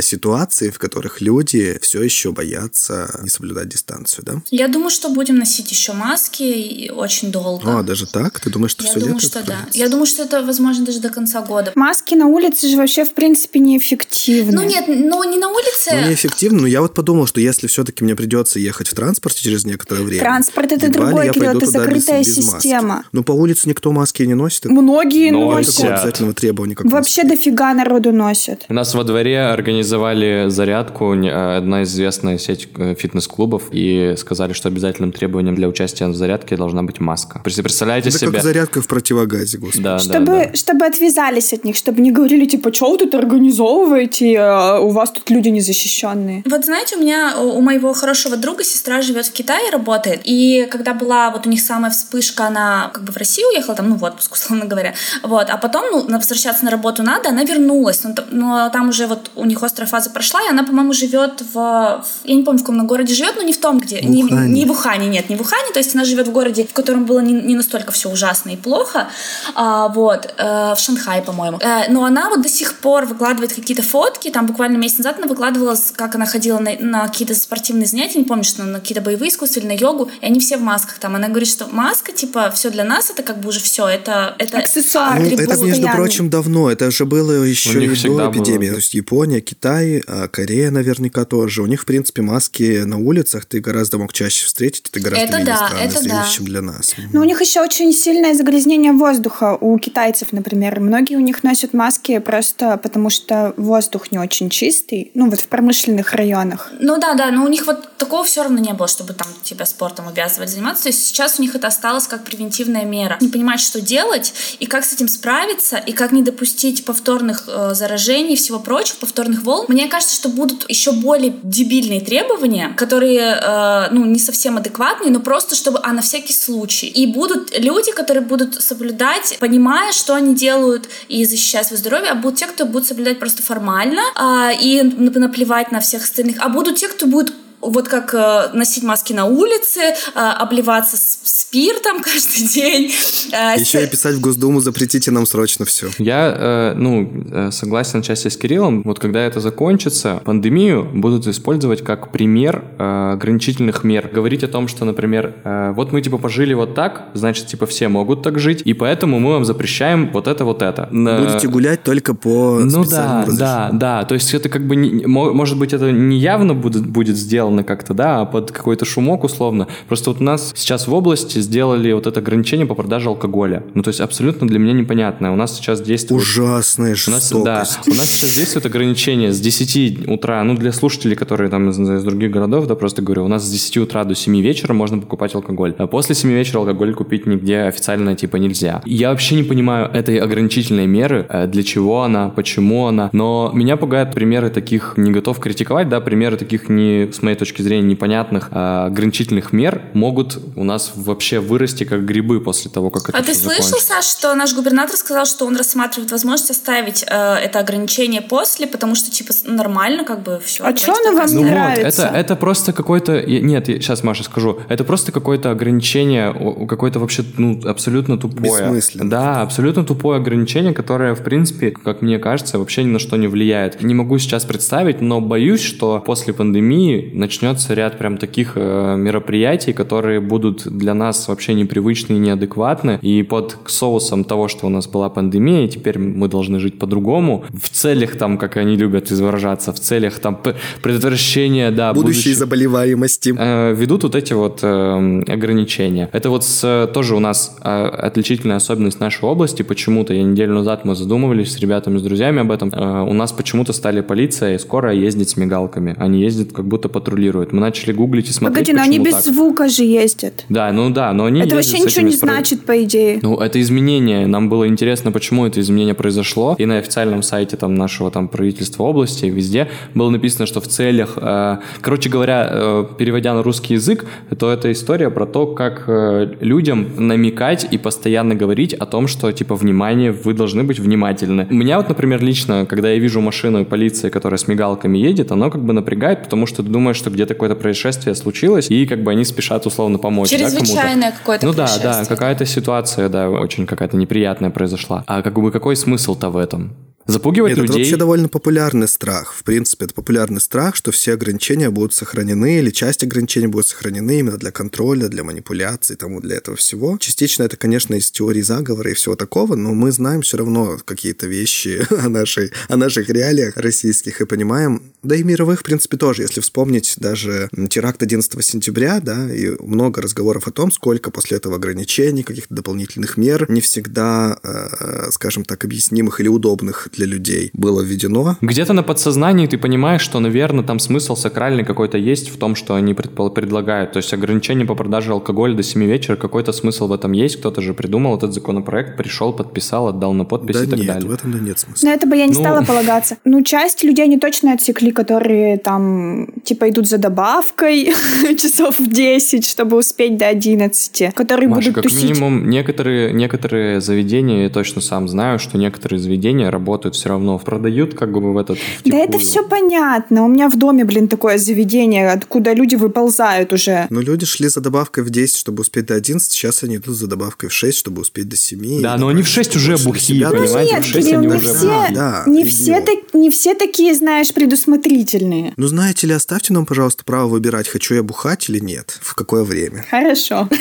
ситуации, в которых люди все еще боятся не соблюдать дистанцию, да? Я думаю, что будем носить еще маски очень долго. А, даже так? Ты думаешь, что Я все думаю, лето что да. Я думаю, что это возможно даже до конца года. Маски на улице же вообще в принципе неэффективны. Ну нет, ну не на улице. Ну неэффективно, но я вот подумал, что если все-таки мне придется ехать в транспорте через некоторое время. Транспорт это другое, Кирилл, это закрытая без, без система. Маски. Ну по улице никто маски не носит. Многие носят. Такого обязательного требования, как Вообще дофига народу носят. У нас во дворе организовали зарядку одна известная сеть э, фитнес-клубов и сказали, что обязательным требованием для участия в зарядке должна быть маска. Представляете Это себе... как зарядка в противогазе, господи. Да, чтобы, да, да. чтобы отвязались от них, чтобы не говорили, типа, что вы тут организовываете, а у вас тут люди незащищенные. Вот знаете, у меня, у моего хорошего друга сестра живет в Китае, работает, и когда была вот у них самая вспышка, она как бы в Россию уехала, там, ну, в отпуск, условно говоря, вот, а потом, ну, возвращаться на работу надо, она вернулась, но, но там уже вот у них острая фаза прошла, и она, по-моему, живет в, в, я не помню, в каком городе живет, но не в том, где, в не, не в Ухане, нет, не в Ухане, то есть она живет в городе, в котором было не, не настолько все ужасно и плохо, а, вот, э, в Шанхае, по-моему. Э, но она вот до сих пор выкладывает какие-то фотки, там буквально месяц назад она выкладывала, как она ходила на, на какие-то спортивные занятия, не помню, что на какие-то боевые искусства или на йогу, и они все в масках там. Она говорит, что маска, типа, все для нас, это как бы уже все, это, это аксессуар. Ну, это, между прочим, давно, это же было еще и до эпидемии. Было. То есть Япония, Китай, а Корея наверняка тоже. У них, в принципе, маски на улицах ты гораздо мог чаще встретить, это гораздо это менее да, странно это зрелище, да. чем для нас. Но у них еще очень сильное загрязнение воздуха у китайцев, например. Многие у них носят маски просто потому, что воздух не очень чистый, ну вот в промышленных районах. Ну да, да, но у них вот такого все равно не было, чтобы там тебя спортом обязывать заниматься. То есть сейчас у них это осталось как превентивная мера. Не понимать, что делать и как с этим справиться, и как не допустить повторных э, заражений и всего прочего, повторных волн. Мне кажется, что будут еще более дебильные требования, которые, э, ну, не совсем адекватные, но просто чтобы, а на всякий случай. И будут люди, которые будут соблюдать, понимая, что они делают и защищая свое здоровье, а будут те, кто будут соблюдать просто формально э, и наплевать на всех остальных, а будут те, кто будет вот как э, носить маски на улице, э, обливаться спиртом каждый день. Э, Еще и писать в Госдуму запретите нам срочно все. Я, э, ну, согласен отчасти с Кириллом. Вот когда это закончится, пандемию будут использовать как пример э, ограничительных мер. Говорить о том, что, например, э, вот мы типа пожили вот так, значит, типа все могут так жить, и поэтому мы вам запрещаем вот это, вот это. Будете гулять только по Ну да, да, да. То есть это как бы, не, может быть, это не явно будет, будет сделано, сделано как-то, да, а под какой-то шумок условно. Просто вот у нас сейчас в области сделали вот это ограничение по продаже алкоголя. Ну, то есть абсолютно для меня непонятное. У нас сейчас действует... Ужасная жестокость. У нас, да, у нас сейчас действует ограничение с 10 утра, ну, для слушателей, которые там из, из других городов, да, просто говорю, у нас с 10 утра до 7 вечера можно покупать алкоголь. А после 7 вечера алкоголь купить нигде официально, типа, нельзя. Я вообще не понимаю этой ограничительной меры, э, для чего она, почему она, но меня пугают примеры таких, не готов критиковать, да, примеры таких не, с моей точки зрения, непонятных э, ограничительных мер могут у нас вообще вырасти как грибы после того, как это А ты слышал. Саш, что наш губернатор сказал, что он рассматривает возможность оставить э, это ограничение после, потому что, типа, нормально как бы все. А что оно вам ну не вот, нравится? Это, это просто какой-то... Нет, я сейчас, Маша, скажу. Это просто какое-то ограничение, какое-то вообще, ну, абсолютно тупое. Бессмысленно. Да, абсолютно тупое ограничение, которое, в принципе, как мне кажется, вообще ни на что не влияет. Не могу сейчас представить, но боюсь, что после пандемии начнется ряд прям таких э, мероприятий, которые будут для нас вообще непривычны и неадекватны. И под соусом того, что у нас была пандемия, и теперь мы должны жить по-другому, в целях там, как они любят выражаться, в целях там предотвращения, да, будущей будущих, заболеваемости. Э, ведут вот эти вот э, ограничения. Это вот с, тоже у нас э, отличительная особенность нашей области. Почему-то я неделю назад мы задумывались с ребятами, с друзьями об этом. Э, у нас почему-то стали полиция и скоро ездить с мигалками. Они ездят как будто патрулируют дублируют. Мы начали гуглить и смотреть, Погоди, но они без так. звука же ездят. Да, ну да, но они Это вообще ничего не спро- значит, по идее. Ну, это изменение. Нам было интересно, почему это изменение произошло. И на официальном сайте там нашего там правительства области, везде было написано, что в целях... э, короче говоря, э, переводя на русский язык, то это история про то, как э, людям намекать и постоянно говорить о том, что, типа, внимание, вы должны быть внимательны. Меня вот, например, лично, когда я вижу машину полиции, которая с мигалками едет, оно как бы напрягает, потому что ты думаешь, что где-то какое-то происшествие случилось, и как бы они спешат условно помочь. да. Чрезвычайное какое-то Ну да, да, какая-то ситуация, да, очень какая-то неприятная произошла. А как бы какой смысл-то в этом? Запугивать Нет, это людей? вообще довольно популярный страх. В принципе, это популярный страх, что все ограничения будут сохранены, или часть ограничений будет сохранены именно для контроля, для манипуляций, тому для этого всего. Частично это, конечно, из теории заговора и всего такого, но мы знаем все равно какие-то вещи о, нашей, о наших реалиях российских и понимаем, да и мировых, в принципе, тоже. Если вспомнить даже теракт 11 сентября, да, и много разговоров о том, сколько после этого ограничений, каких-то дополнительных мер, не всегда, э, скажем так, объяснимых или удобных для людей было введено. Где-то на подсознании ты понимаешь, что, наверное, там смысл сакральный какой-то есть в том, что они предпол- предлагают. То есть ограничение по продаже алкоголя до 7 вечера, какой-то смысл в этом есть. Кто-то же придумал этот законопроект, пришел, подписал, отдал на подпись да и так нет, далее. в этом да нет смысла. На это бы я не Ну. стала полагаться. Ну, часть людей они точно отсекли, которые там, типа, идут за добавкой часов в 10, чтобы успеть до 11, которые Маша, будут как тусить. минимум, некоторые, некоторые заведения, я точно сам знаю, что некоторые заведения работают все равно, продают как бы в этот Да втихую. это все понятно. У меня в доме, блин, такое заведение, откуда люди выползают уже. Но люди шли за добавкой в 10, чтобы успеть до 11, сейчас они идут за добавкой в 6, чтобы успеть до 7. Да, но они в 6 уже бухие, себя понимаете? даже. Ну Нет, в шесть Кирилл, они не уже все, Да, да, не, идиот. все так, не все такие, знаешь, предусмотрительные. Ну, знаете ли, оставьте нам, пожалуйста, право выбирать, хочу я бухать или нет, в какое время. Хорошо.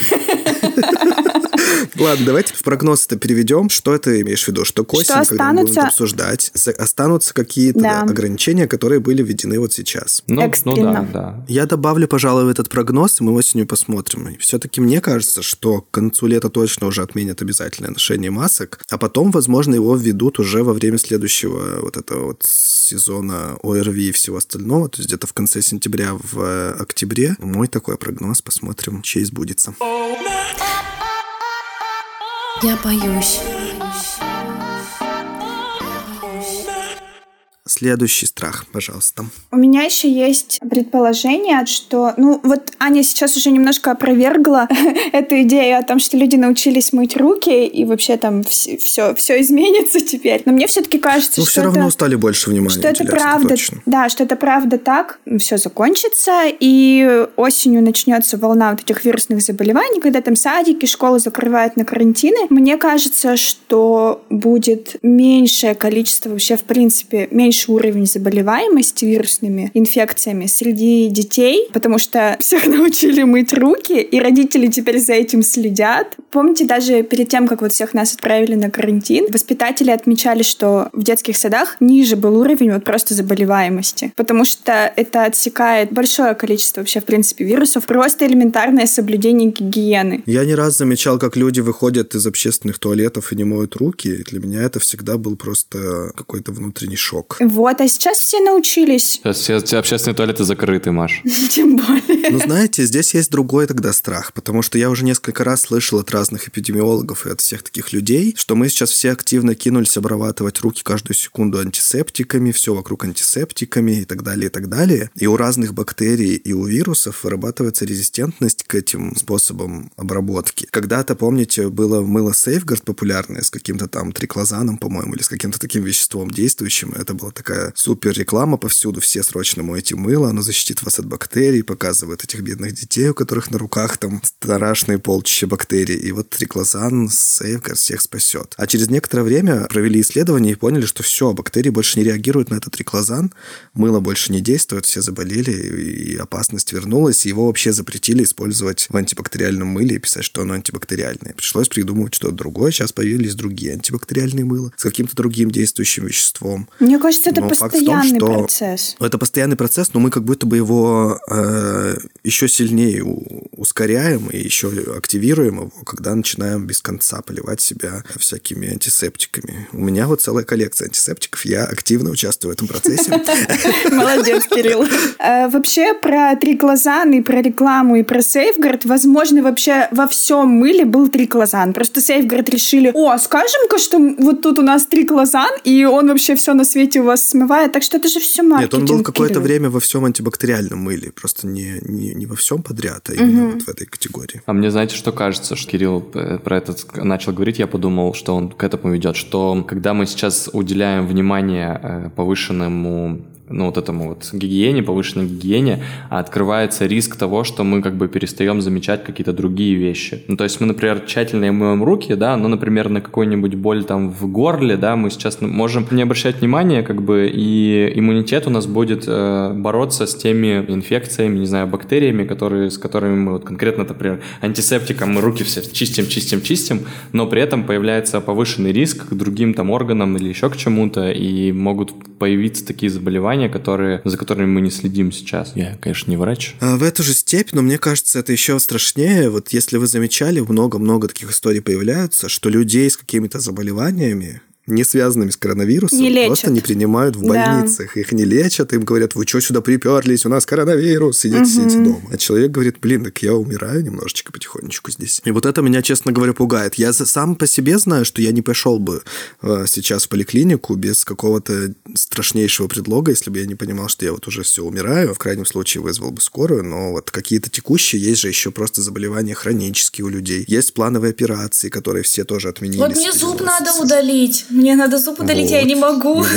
Ладно, давайте в прогноз это переведем. Что ты имеешь в виду? Что к осени, Что когда мы будем останутся- это обсуждать, останутся какие-то Да. ограничения, которые были введены вот сейчас. Ну, ну да, да. Я добавлю, пожалуй, в этот прогноз, и мы осенью посмотрим. Все-таки мне кажется, что к концу лета точно уже отменят обязательное ношение масок, а потом, возможно, его введут уже во время следующего вот этого вот сезона ОРВИ и всего остального, то есть где-то в конце сентября, в э, октябре. Мой такой прогноз, посмотрим, чей сбудется. Я боюсь. Следующий страх, пожалуйста. У меня еще есть предположение, что, ну, вот Аня сейчас уже немножко опровергла эту идею о том, что люди научились мыть руки, и вообще там все, все, изменится теперь. Но мне все-таки кажется, Но что все это... равно стали больше внимания что это правда, точно. да, что это правда так, все закончится, и осенью начнется волна вот этих вирусных заболеваний, когда там садики, школы закрывают на карантины. Мне кажется, что будет меньшее количество вообще, в принципе, меньше уровень заболеваемости вирусными инфекциями среди детей, потому что всех научили мыть руки, и родители теперь за этим следят. Помните, даже перед тем, как вот всех нас отправили на карантин, воспитатели отмечали, что в детских садах ниже был уровень вот просто заболеваемости, потому что это отсекает большое количество вообще, в принципе, вирусов, просто элементарное соблюдение гигиены. Я не раз замечал, как люди выходят из общественных туалетов и не моют руки. Для меня это всегда был просто какой-то внутренний шок. Вот, а сейчас все научились, Сейчас все, общественные туалеты закрыты, Маш. тем более. Но знаете, здесь есть другой тогда страх, потому что я уже несколько раз слышал от разных эпидемиологов и от всех таких людей, что мы сейчас все активно кинулись обрабатывать руки каждую секунду антисептиками, все вокруг антисептиками и так далее, и так далее. И у разных бактерий и у вирусов вырабатывается резистентность к этим способам обработки. Когда-то, помните, было мыло Safeguard популярное с каким-то там триклозаном, по-моему, или с каким-то таким веществом действующим. Это была такая супер реклама повсюду. Все срочно мойте мыло, оно защитит вас от бактерий, показывает этих бедных детей, у которых на руках там страшные полчища бактерий. И вот триклозан, Safeguard всех спасет. А через некоторое время провели исследования и поняли, что все, бактерии больше не реагируют на этот триклозан, мыло больше не действует, все заболели, и опасность вернулась, и его вообще запретили использовать в антибактериальном мыле и писать, что оно антибактериальное. Пришлось придумывать что-то другое. Сейчас появились другие антибактериальные мыла с каким-то другим действующим веществом. Мне кажется, это Но том, постоянный что- процесс. Это постоянный процесс, но мы как будто бы его э, еще сильнее ускоряем и еще активируем его, когда начинаем без конца поливать себя всякими антисептиками. У меня вот целая коллекция антисептиков, я активно участвую в этом процессе. Молодец, Кирилл. Э, вообще про триклозан и про рекламу и про сейфгард, возможно, вообще во всем мыле был триклозан. Просто сейфгард решили, о, скажем-ка, что вот тут у нас триклозан, и он вообще все на свете вас смывает, так что это же все маркетинг. Нет, он был какое-то время во всем антибактериальном мыле, просто не, не, не во всем подряд, а именно угу. вот в этой категории. А мне, знаете, что кажется, что Кирилл э, про это начал говорить, я подумал, что он к этому ведет, что когда мы сейчас уделяем внимание э, повышенному ну, вот этому вот гигиене, повышенной гигиене, а открывается риск того, что мы как бы перестаем замечать какие-то другие вещи. Ну, то есть мы, например, тщательно моем руки, да, но, например, на какую-нибудь боль там в горле, да, мы сейчас можем не обращать внимания, как бы, и иммунитет у нас будет э, бороться с теми инфекциями, не знаю, бактериями, которые, с которыми мы вот конкретно, например, антисептиком мы руки все чистим, чистим, чистим, но при этом появляется повышенный риск к другим там органам или еще к чему-то, и могут появиться такие заболевания, заболевания, которые, за которыми мы не следим сейчас. Я, конечно, не врач. А в эту же степь, но мне кажется, это еще страшнее. Вот если вы замечали, много-много таких историй появляются, что людей с какими-то заболеваниями не связанными с коронавирусом, не просто не принимают в больницах. Да. Их не лечат, им говорят, вы что сюда приперлись, у нас коронавирус, сидите, угу. сидите дома. А человек говорит, блин, так я умираю немножечко потихонечку здесь. И вот это меня, честно говоря, пугает. Я сам по себе знаю, что я не пошел бы э, сейчас в поликлинику без какого-то страшнейшего предлога, если бы я не понимал, что я вот уже все умираю. В крайнем случае вызвал бы скорую, но вот какие-то текущие, есть же еще просто заболевания хронические у людей. Есть плановые операции, которые все тоже отменились. Вот мне зуб надо удалить. Мне надо зуб удалить, вот. я не могу.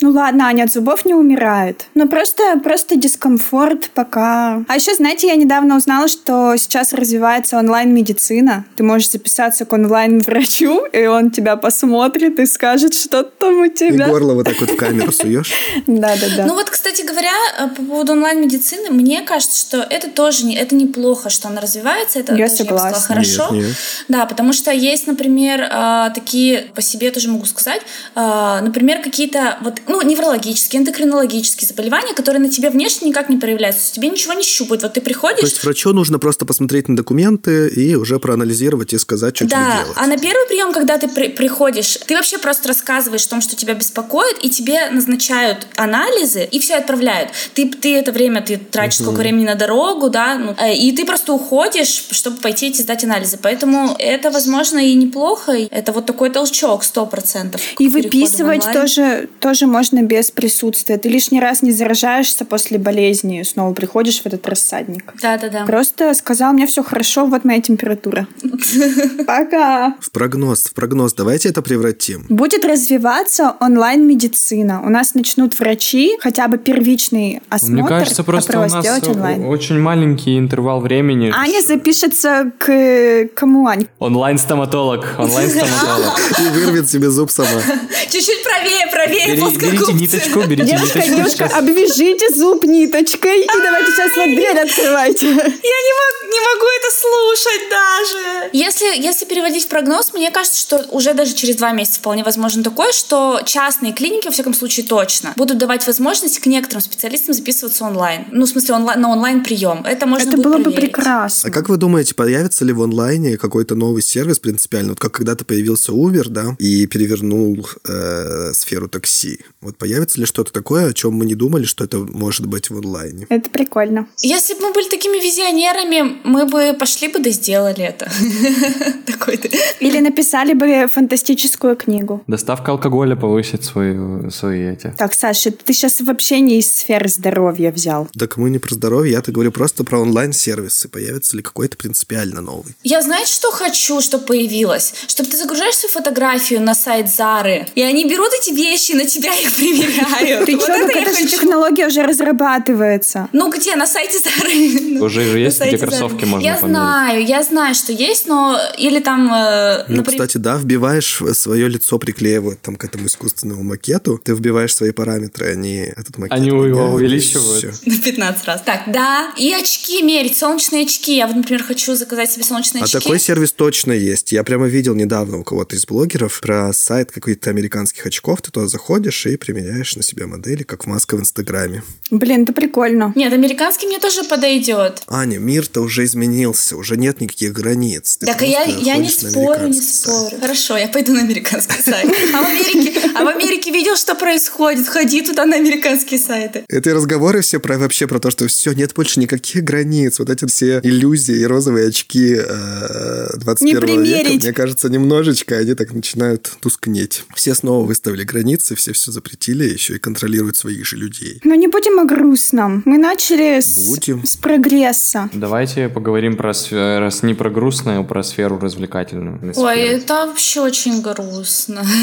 Ну ладно, Аня от зубов не умирает. Ну просто, просто дискомфорт пока. А еще, знаете, я недавно узнала, что сейчас развивается онлайн-медицина. Ты можешь записаться к онлайн-врачу, и он тебя посмотрит и скажет, что там у тебя. И горло вот так вот в камеру суешь. Да-да-да. Ну вот, кстати говоря, э, по поводу онлайн-медицины, мне кажется, что это тоже не, это неплохо, что она развивается. Это я тоже, согласна. Я бы сказала, хорошо. Нет, нет. Да, потому что есть, например, э, такие по себе тоже могу сказать, а, например, какие-то вот, ну, неврологические, эндокринологические заболевания, которые на тебе внешне никак не проявляются, тебе ничего не щупают. Вот ты приходишь... То есть врачу нужно просто посмотреть на документы и уже проанализировать и сказать, что да, тебе делать. а на первый прием, когда ты при приходишь, ты вообще просто рассказываешь о том, что тебя беспокоит, и тебе назначают анализы, и все отправляют. Ты, ты это время, ты тратишь сколько времени на дорогу, да, ну, э, и ты просто уходишь, чтобы пойти и сдать анализы. Поэтому это, возможно, и неплохо. Это вот такой толчок, сто процентов. И выписывать тоже, тоже можно без присутствия. Ты лишний раз не заражаешься после болезни, снова приходишь в этот рассадник. Да-да-да. Просто сказал, меня все хорошо, вот моя температура. Пока. В прогноз, в прогноз. Давайте это превратим. Будет развиваться онлайн-медицина. У нас начнут врачи хотя бы первичный осмотр. Мне кажется, просто у нас онлайн. очень маленький интервал времени. Аня запишется к кому, Ань? Онлайн-стоматолог. Онлайн-стоматолог. И вырвет себе зуб сама. Чуть-чуть правее, правее. Бери, берите ниточку, берите девушка, ниточку. Девушка, обвяжите зуб ниточкой и давайте сейчас вот дверь открывайте. Я не могу, не могу это слушать даже. Если, если переводить в прогноз, мне кажется, что уже даже через два месяца вполне возможно такое, что частные клиники, во всяком случае, точно будут давать возможность к некоторым специалистам записываться онлайн. Ну, в смысле, онлайн, на онлайн-прием. Это можно Это было бы проверить. прекрасно. А как вы думаете, появится ли в онлайне какой-то новый сервис принципиально? Вот как когда-то появился Uber, да, и перевернул э, сферу такси. Вот появится ли что-то такое, о чем мы не думали, что это может быть в онлайне? Это прикольно. Если бы мы были такими визионерами, мы бы пошли бы да сделали это. Или написали бы фантастическую книгу. Доставка алкоголя повысит свои, свои эти. Так, Саша, ты сейчас вообще не из сферы здоровья взял. Так мы не про здоровье, я-то говорю просто про онлайн-сервисы. Появится ли какой-то принципиально новый? Я, знаете, что хочу, чтобы появилось? Чтобы ты загружаешь свою фотографию на сайт Зары, и они берут эти вещи, на тебя их примеряют. Ты Вот это эта же хочу. технология уже разрабатывается. Ну где? На сайте Зары. Уже же есть эти кроссовки, можно Я померить. знаю, я знаю, что есть, но или там... э, Ну, например, кстати, да, вбиваешь свое лицо, приклеивают там к этому искусственному макету, ты вбиваешь свои параметры, они этот макет Они его увеличивают. на 15 раз. Так, да. И очки мерить, солнечные очки. Я вот, например, хочу заказать себе солнечные А очки. такой сервис точно есть. Я прямо видел недавно у кого-то из блогеров про сайт каких-то американских очков. Очков, ты туда заходишь и примеряешь на себя модели, как маска в Инстаграме. Блин, это прикольно. Нет, американский мне тоже подойдет. Аня, мир-то уже изменился, уже нет никаких границ. Ты так я, я не спорю, не сайт. спорю. Хорошо, я пойду на американский сайт. А в Америке, а в Америке видел, что происходит? Ходи туда на американские сайты. Это разговоры все про вообще про то, что все, нет больше никаких границ. Вот эти все иллюзии и розовые очки э, 21 Не века, мне кажется, немножечко они так начинают тускнеть. Все снова выставили границы, все все запретили, еще и контролируют своих же людей. Но не будем о грустном. Мы начали с, Будем. с прогресса. Давайте поговорим про раз не про грустное, а про сферу развлекательную. Ой, это вообще очень грустно.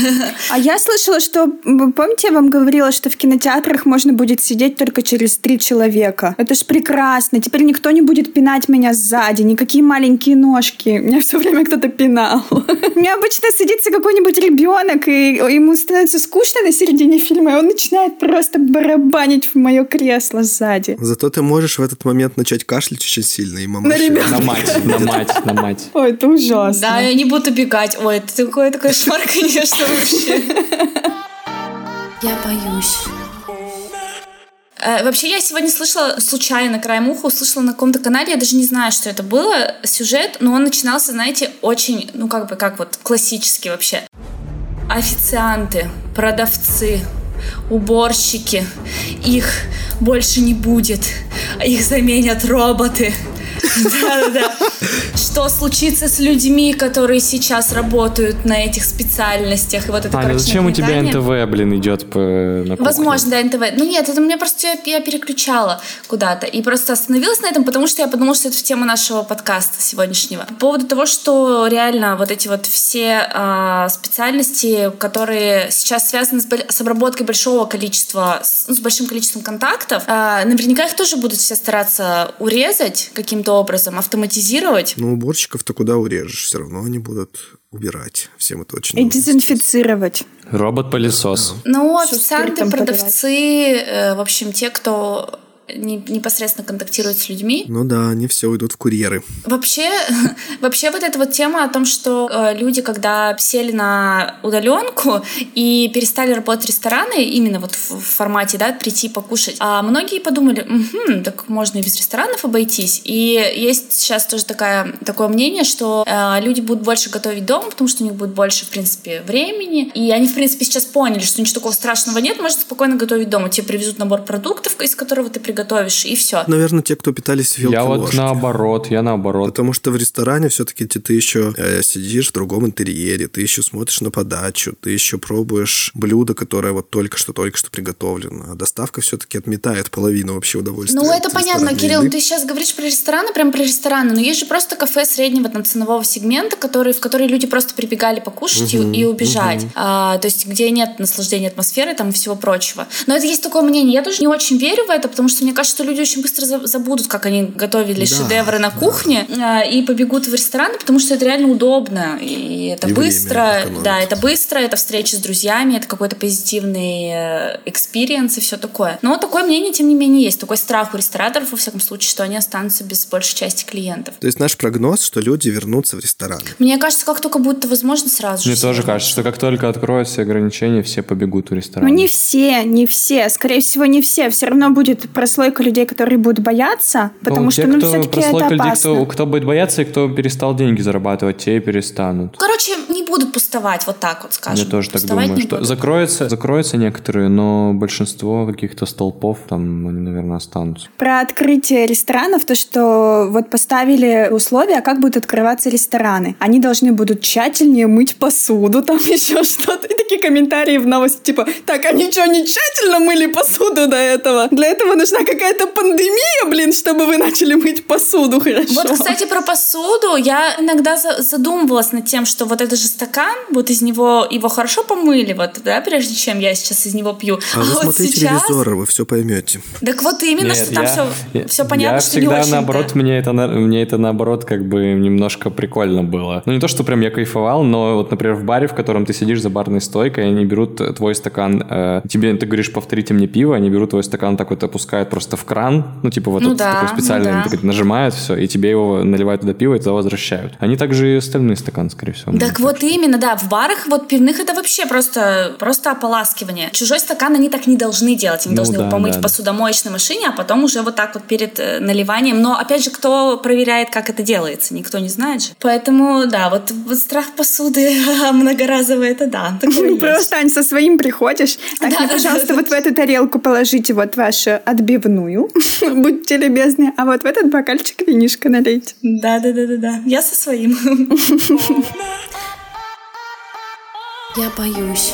А я слышала, что... Помните, я вам говорила, что в кинотеатрах можно будет сидеть только через три человека? Это ж прекрасно. Теперь никто не будет пинать меня сзади. Никакие маленькие ножки. Меня все время кто-то пинал. У меня обычно садится какой-нибудь ребенок, и ему становится скучно на середине фильма, и он начинает просто барабанить в мое кресло сзади. Зато ты можешь в этот момент начать кашлять очень сильно, и мама... На ребят. На мать, на мать, на мать. Ой, это ужасно. Да, я не буду бегать. Ой, это такой, такой кошмар, конечно, вообще. Я боюсь. Э, Вообще, я сегодня слышала случайно, краем уха, услышала на каком-то канале, я даже не знаю, что это было, сюжет, но он начинался, знаете, очень, ну, как бы, как вот, классически вообще. Официанты, продавцы, уборщики, их больше не будет, их заменят роботы. Да-да-да. Что случится с людьми, которые сейчас работают на этих специальностях? И вот это, Аня, зачем у тебя. НТВ, блин, идет по? Возможно, да, НТВ. Ну нет, это мне просто я, переключала куда-то. И просто остановилась на этом, потому что я подумала, что это в тему нашего подкаста сегодняшнего. По поводу того, что реально вот эти вот все а, специальности, которые сейчас связаны с, с обработкой большого количества, с, ну, с большим количеством контактов, а, наверняка их тоже будут все стараться урезать каким-то образом, автоматизировать. Ну, уборщиков-то куда урежешь? Все равно они будут убирать. Всем это очень И дезинфицировать. Робот-пылесос. Ну, Всё официанты, продавцы, э, в общем, те, кто непосредственно контактирует с людьми. Ну да, они все уйдут в курьеры. Вообще, вообще вот эта вот тема о том, что э, люди, когда сели на удаленку и перестали работать рестораны, именно вот в, в формате, да, прийти покушать, а многие подумали, «Мгм, так можно и без ресторанов обойтись. И есть сейчас тоже такая, такое мнение, что э, люди будут больше готовить дома, потому что у них будет больше, в принципе, времени. И они, в принципе, сейчас поняли, что ничего такого страшного нет, можно спокойно готовить дома. Тебе привезут набор продуктов, из которого ты приготовишь, и все. Наверное, те, кто питались вилкой Я вот ложки. наоборот, я наоборот. Потому что в ресторане все-таки ты, ты еще э, сидишь в другом интерьере, ты еще смотришь на подачу, ты еще пробуешь блюдо, которое вот только что только что приготовлено. А доставка все-таки отметает половину вообще удовольствия. Ну, это понятно, Кирилл, еды. ты сейчас говоришь про рестораны, прям про рестораны, но есть же просто кафе среднего там ценового сегмента, которые, в которые люди просто прибегали покушать и, и убежать. А, то есть, где нет наслаждения атмосферы там и всего прочего. Но это есть такое мнение. Я тоже не очень верю в это, потому что мне кажется, что люди очень быстро за- забудут, как они готовили Да, шедевры на да. кухне, а, и побегут в рестораны, потому что это реально удобно. И это И быстро, да, это быстро, это встреча с друзьями, это какой-то позитивный experience и все такое. Но такое мнение, тем не менее, есть. Такой страх у рестораторов, во всяком случае, что они останутся без большей части клиентов. То есть наш прогноз, что люди вернутся в рестораны. Мне кажется, как только будет это возможно, сразу же. Мне тоже кажется, что как только откроются ограничения, все побегут в ресторан. Ну, не все, не все. Скорее всего, не все. Все равно будет прослойка людей, которые будут бояться, потому Ну, что, те, ну, кто, все-таки это прослойка людей, опасно. кто, кто будет бояться и кто перестал деньги зарабатывать, те перестанут. Короче, не будут пустовать, вот так вот скажем. Я тоже так Пустовать думаю, что будут. закроются, закроются некоторые, но большинство каких-то столпов там, они, наверное, останутся. Про открытие ресторанов, то, что вот поставили условия, как будут открываться рестораны. Они должны будут тщательнее мыть посуду, там еще что-то. И такие комментарии в новости, типа, так, они что, не тщательно мыли посуду до этого? Для этого нужна какая-то пандемия, блин, чтобы вы начали мыть посуду хорошо. Вот, кстати, про посуду. Я иногда за- задумывалась над тем, что вот это же стакан, вот из него его хорошо помыли, вот, да, прежде чем я сейчас из него пью. А, вы вот смотрите сейчас... телевизоры, вы все поймете. Так вот именно, Нет, что там я- все, я- все понятно, я что не всегда очень. наоборот, мне это, на- мне это наоборот как бы немножко прикольно было. Ну не то, что прям я кайфовал, но вот, например, в баре, в котором ты сидишь за барной стойкой, они берут твой стакан, э, тебе, ты говоришь, повторите мне пиво, они берут твой стакан так вот опускают просто в кран, ну типа вот Ну этот да, такой специальный, ну они да. так нажимают все, и тебе его наливают туда пиво и туда возвращают. Они также и остальные стакан, скорее всего. Так вот именно, да. В барах вот пивных это вообще просто, просто ополаскивание. Чужой стакан они так не должны делать. Они Ну должны да, его помыть да, в да. посудомоечной машине, а потом уже вот так вот перед э, наливанием. Но, опять же, кто проверяет, как это делается? Никто не знает же. Поэтому, да, вот, вот страх посуды многоразовый, это да. есть. Просто, Ань, со своим приходишь. Так, Да, мне, да, пожалуйста, да. вот в эту тарелку положите вот вашу отбивную. Будьте любезны. А вот в этот бокальчик винишко налейте. Да, да, да, да, да. Я со своим. Я боюсь.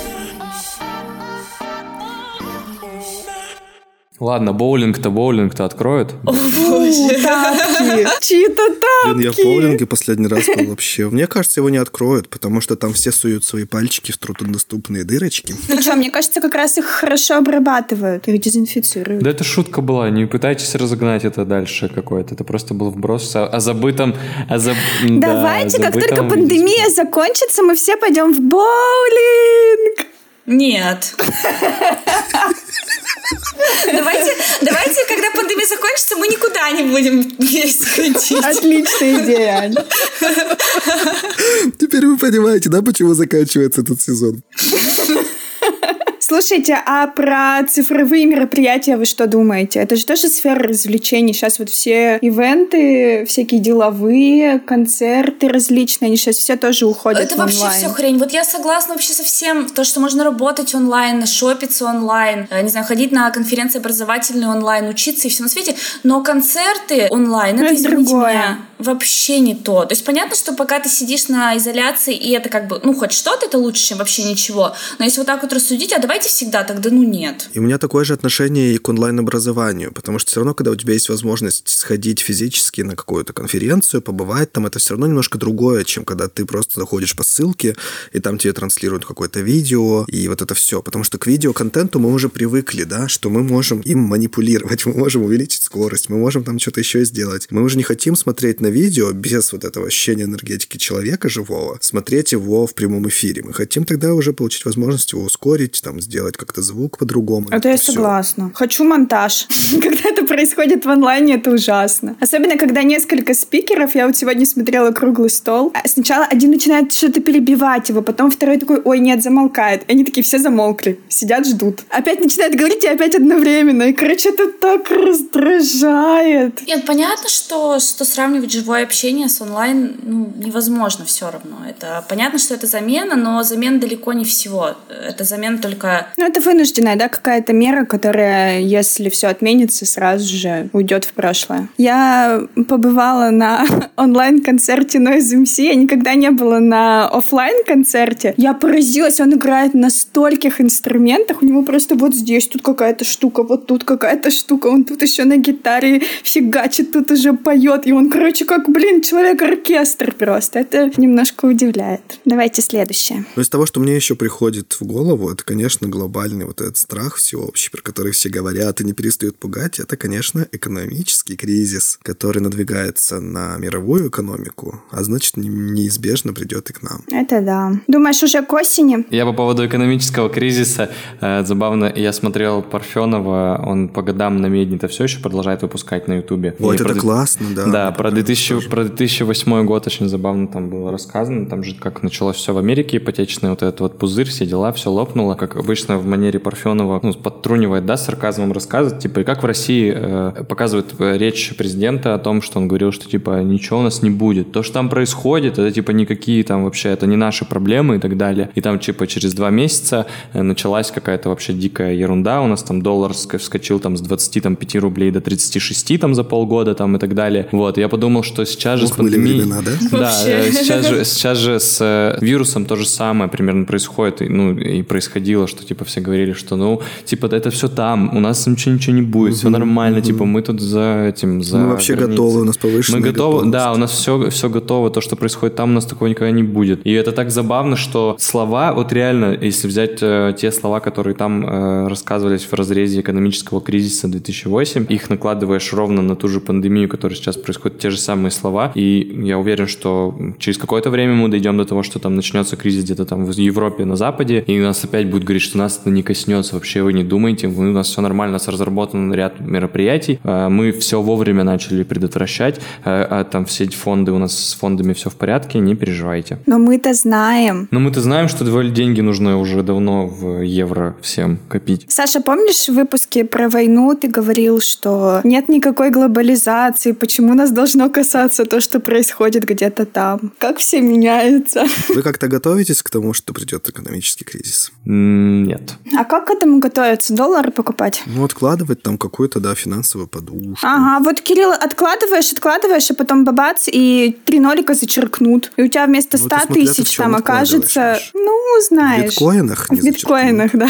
Ладно, боулинг-то боулинг-то откроют. Фу, тапки. Чьи-то Блин, я в тапки. боулинге последний раз был вообще. Мне кажется, его не откроют, потому что там все суют свои пальчики в труднодоступные дырочки. Ну что, мне кажется, как раз их хорошо обрабатывают, их дезинфицируют. Да это шутка была, не пытайтесь разогнать это дальше какое-то. Это просто был вброс о, о забытом... О заб- да, Давайте, как забытом только пандемия закончится, мы все пойдем в боулинг. Нет. Давайте, давайте, когда пандемия закончится, мы никуда не будем вместе ходить. Отличная идея, Ань. Теперь вы понимаете, да, почему заканчивается этот сезон? Слушайте, а про цифровые мероприятия вы что думаете? Это же тоже сфера развлечений. Сейчас вот все ивенты, всякие деловые, концерты различные, они сейчас все тоже уходят Это в вообще онлайн. все хрень. Вот я согласна вообще со всем. То, что можно работать онлайн, шопиться онлайн, э, не знаю, ходить на конференции образовательные онлайн, учиться и все на свете. Но концерты онлайн, это, Это извините другое. меня, вообще не то. То есть понятно, что пока ты сидишь на изоляции, и это как бы, ну, хоть что-то, это лучше, чем вообще ничего. Но если вот так вот рассудить, а давайте всегда, тогда ну нет. И у меня такое же отношение и к онлайн-образованию, потому что все равно, когда у тебя есть возможность сходить физически на какую-то конференцию, побывать там, это все равно немножко другое, чем когда ты просто заходишь по ссылке, и там тебе транслируют какое-то видео, и вот это все. Потому что к видеоконтенту мы уже привыкли, да, что мы можем им манипулировать, мы можем увеличить скорость, мы можем там что-то еще сделать. Мы уже не хотим смотреть на видео без вот этого ощущения энергетики человека живого, смотреть его в прямом эфире. Мы хотим тогда уже получить возможность его ускорить, там, сделать как-то звук по-другому. Это я всё. согласна. Хочу монтаж. Когда это происходит в онлайне, это ужасно. Особенно, когда несколько спикеров, я вот сегодня смотрела круглый стол, а сначала один начинает что-то перебивать его, потом второй такой, ой, нет, замолкает. И они такие все замолкли, сидят, ждут. Опять начинает говорить, и опять одновременно. И, короче, это так раздражает. Нет, понятно, что, что сравнивать живое общение с онлайн ну, невозможно все равно. Это понятно, что это замена, но замена далеко не всего. Это замена только Ну, это вынужденная, да, какая-то мера, которая, если все отменится, сразу же уйдет в прошлое. Я побывала на онлайн-концерте Noise MC, я никогда не была на оффлайн концерте Я поразилась, он играет на стольких инструментах, у него просто вот здесь тут какая-то штука, вот тут какая-то штука, он тут еще на гитаре фигачит, тут уже поет, и он, короче, как, блин, человек-оркестр просто. Это немножко удивляет. Давайте следующее. Но из того, что мне еще приходит в голову, это, конечно, глобальный вот этот страх всеобщий, про который все говорят и не перестают пугать, это, конечно, экономический кризис, который надвигается на мировую экономику, а значит, не- неизбежно придет и к нам. Это да. Думаешь, уже к осени? Я по поводу экономического кризиса, э, забавно, я смотрел Парфенова, он по годам на медне-то все еще продолжает выпускать на Ютубе. Вот И это про классно, да. Да, про, понравилось 2000, тоже. про 2008 год очень забавно там было рассказано, там же как началось все в Америке, ипотечный вот этот вот пузырь, все дела, все лопнуло, как обычно в манере Парфенова, ну, подтрунивает, да, с сарказмом рассказывает, типа, и как в России э, показывает э, речь президента о том, что он говорил, что, типа, ничего у нас не будет, то, что там происходит, это, типа, никакие там вообще, это не наши проблемы и так далее, и там, типа, через два месяца э, началась какая-то вообще дикая ерунда, у нас там доллар вскочил там с 25 рублей до 36 там за полгода там и так далее, вот, я подумал, что сейчас же с Ох, были пандемией... времена, да? Да, э, сейчас же, сейчас же с э, вирусом то же самое примерно происходит, и, ну, и происходило, что, типа, все говорили, что, ну, типа, это все там, у нас ничего, ничего не будет, все нормально, типа, мы тут за этим, за Мы вообще готовы, у нас повышенная Мы готовы, да, у нас все, все готово, то, что происходит там, у нас такого никогда не будет. И это так забавно, что слова, вот реально, если взять э, те слова, которые там э, рассказывались в разрезе экономического кризиса 2008, их накладываешь ровно на ту же пандемию, которая сейчас происходит, те же самые слова, и я уверен, что через какое-то время мы дойдем до того, что там начнется кризис где-то там в Европе, на Западе, и нас опять будет говорить, что нас это не коснется. Вообще вы не думайте, у нас все нормально, у нас разработан ряд мероприятий, а, мы все вовремя начали предотвращать, а, а там все эти фонды, у нас с фондами все в порядке, не переживайте. Но мы-то знаем. Но мы-то знаем, что деньги нужно уже давно в евро всем копить. Саша, помнишь в выпуске про войну ты говорил, что нет никакой глобализации, почему нас должно касаться то, что происходит где-то там? Как все меняется? Вы как-то готовитесь к тому, что придет экономический кризис? Нет. А как к этому готовиться? Доллары покупать? Ну, откладывать там какую-то, да, финансовую подушку. Ага, вот, Кирилл, откладываешь, откладываешь, а потом бабац, и три нолика зачеркнут. И у тебя вместо 100 ну, тысяч там окажется... Ну, знаешь. В биткоинах? В биткоинах, да.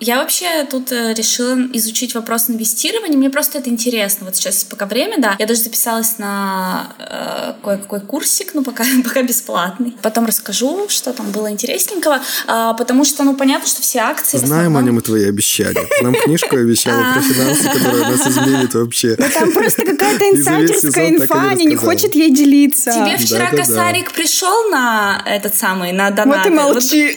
Я вообще тут э, решила изучить вопрос инвестирования. Мне просто это интересно. Вот сейчас пока время, да. Я даже записалась на э, кое-какой курсик, ну пока, пока бесплатный. Потом расскажу, что там было интересненького. Э, потому что, ну, понятно, что все акции... Знаем основном... о нем и твои обещания. Нам книжку обещала про финансы, которая нас изменит вообще. Ну там просто какая-то инсайдерская инфа, не хочет ей делиться. Тебе вчера косарик пришел на этот самый, на донаты? Вот и молчи.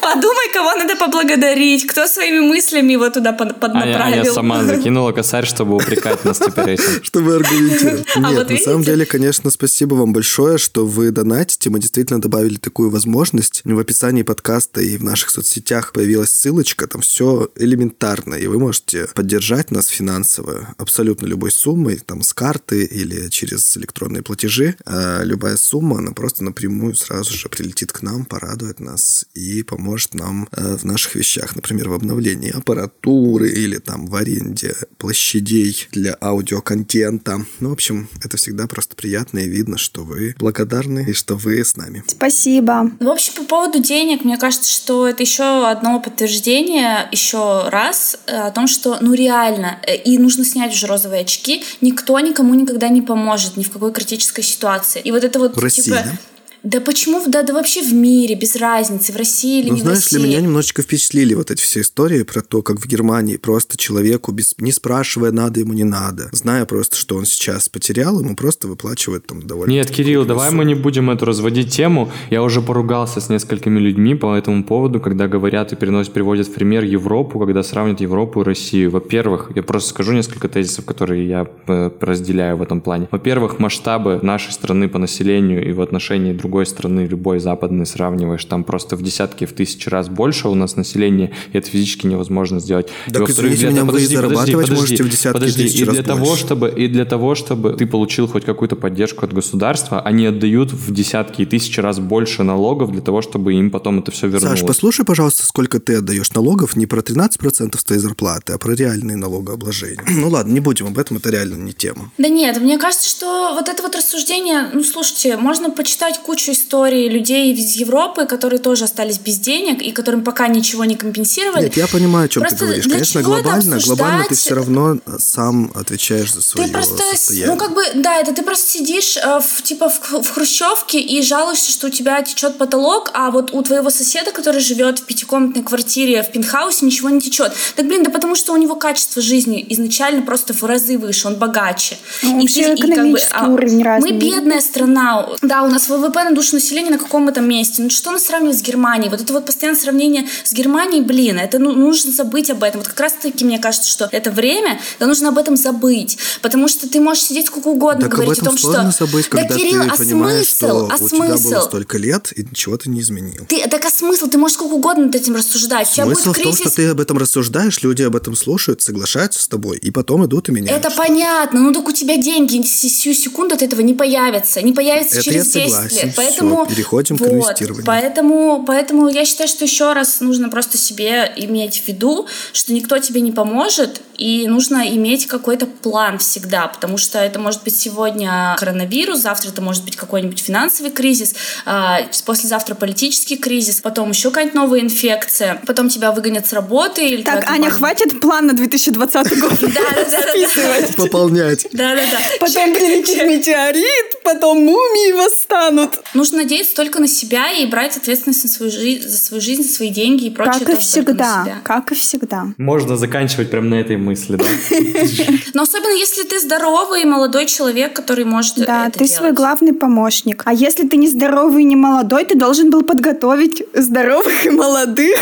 Подумай, кого надо поблагодарить кто своими мыслями его туда поднаправил. А я, а я сама закинула косарь, чтобы упрекать нас теперь этим. Чтобы аргументировать. А Нет, на самом деле, конечно, спасибо вам большое, что вы донатите. Мы действительно добавили такую возможность. В описании подкаста и в наших соцсетях появилась ссылочка. Там все элементарно, и вы можете поддержать нас финансово абсолютно любой суммой, там с карты или через электронные платежи. А любая сумма, она просто напрямую сразу же прилетит к нам, порадует нас и поможет нам э, в наших вещах вещах, например, в обновлении аппаратуры или там в аренде площадей для аудиоконтента. Ну, в общем, это всегда просто приятно и видно, что вы благодарны и что вы с нами. Спасибо. В общем, по поводу денег, мне кажется, что это еще одно подтверждение еще раз э, о том, что ну реально, э, и нужно снять уже розовые очки, никто никому никогда не поможет ни в какой критической ситуации. И вот это вот в России, типа, да? Да почему, да, да вообще в мире, без разницы, в России или ну, не знаешь, в России. для меня немножечко впечатлили вот эти все истории про то, как в Германии просто человеку, без, не спрашивая, надо ему, не надо, зная просто, что он сейчас потерял, ему просто выплачивают там довольно... Нет, Кирилл, давай мы не будем эту разводить тему. Я уже поругался с несколькими людьми по этому поводу, когда говорят и переносят, приводят в пример Европу, когда сравнивают Европу и Россию. Во-первых, я просто скажу несколько тезисов, которые я э, разделяю в этом плане. Во-первых, масштабы нашей страны по населению и в отношении другой другой страны, любой западной сравниваешь, там просто в десятки, в тысячи раз больше у нас населения, и это физически невозможно сделать. Так, и, извините меня, подожди, вы зарабатывать подожди, можете в десятки подожди, тысяч и раз для того, больше. чтобы И для того, чтобы ты получил хоть какую-то поддержку от государства, они отдают в десятки и тысячи раз больше налогов для того, чтобы им потом это все вернулось. Саш, послушай, пожалуйста, сколько ты отдаешь налогов не про 13% с твоей зарплаты, а про реальные налогообложения. Ну ладно, не будем об этом, это реально не тема. Да нет, мне кажется, что вот это вот рассуждение, ну слушайте, можно почитать кучу историй людей, людей из Европы, которые тоже остались без денег и которым пока ничего не компенсировали. Нет, я понимаю, о чем просто ты говоришь. Конечно, глобально, глобально ты все равно сам отвечаешь за свое ты просто, состояние. Ну, как бы, да, это ты просто сидишь э, в, типа в, в хрущевке и жалуешься, что у тебя течет потолок, а вот у твоего соседа, который живет в пятикомнатной квартире в пентхаусе, ничего не течет. Так, блин, да потому что у него качество жизни изначально просто в разы выше, он богаче. Ну, и, ты, и, как бы, а, уровень разный. Мы бедная страна. Да, у нас ВВП на душу населения на каком этом месте. Ну что нас сравнивать с Германией? Вот это вот постоянное сравнение с Германией, блин, это ну, нужно забыть об этом. Вот как раз-таки мне кажется, что это время, да нужно об этом забыть. Потому что ты можешь сидеть сколько угодно так говорить об этом о том, что... забыть, когда да, Кирилл, ты а понимаешь, смысл? что а у смысл? тебя было столько лет, и ничего ты не изменил. Ты, так а смысл? Ты можешь сколько угодно над этим рассуждать. Смысл в том, что ты об этом рассуждаешь, люди об этом слушают, соглашаются с тобой, и потом идут и меняют. Это понятно, ну так у тебя деньги сию секунду от этого не появятся. Не появятся это через я 10 лет. Поэтому... Все, переходим вот, к инвестированию. Поэтому Поэтому, поэтому я считаю, что еще раз нужно просто себе иметь в виду, что никто тебе не поможет, и нужно иметь какой-то план всегда, потому что это может быть сегодня коронавирус, завтра это может быть какой-нибудь финансовый кризис, а, послезавтра политический кризис, потом еще какая-нибудь новая инфекция, потом тебя выгонят с работы. Или так, Аня, банк... хватит план на 2020 год списывать. Пополнять. Да-да-да. Потом прилетит метеорит, потом мумии восстанут. Нужно надеяться только на себя и брать ответственность за свою жизнь, за свою жизнь, за свои деньги и прочее. Как и всегда. Как и всегда. Можно заканчивать прямо на этой мысли, да? Но особенно если ты здоровый молодой человек, который может Да, это ты делать. свой главный помощник. А если ты не здоровый и не молодой, ты должен был подготовить здоровых и молодых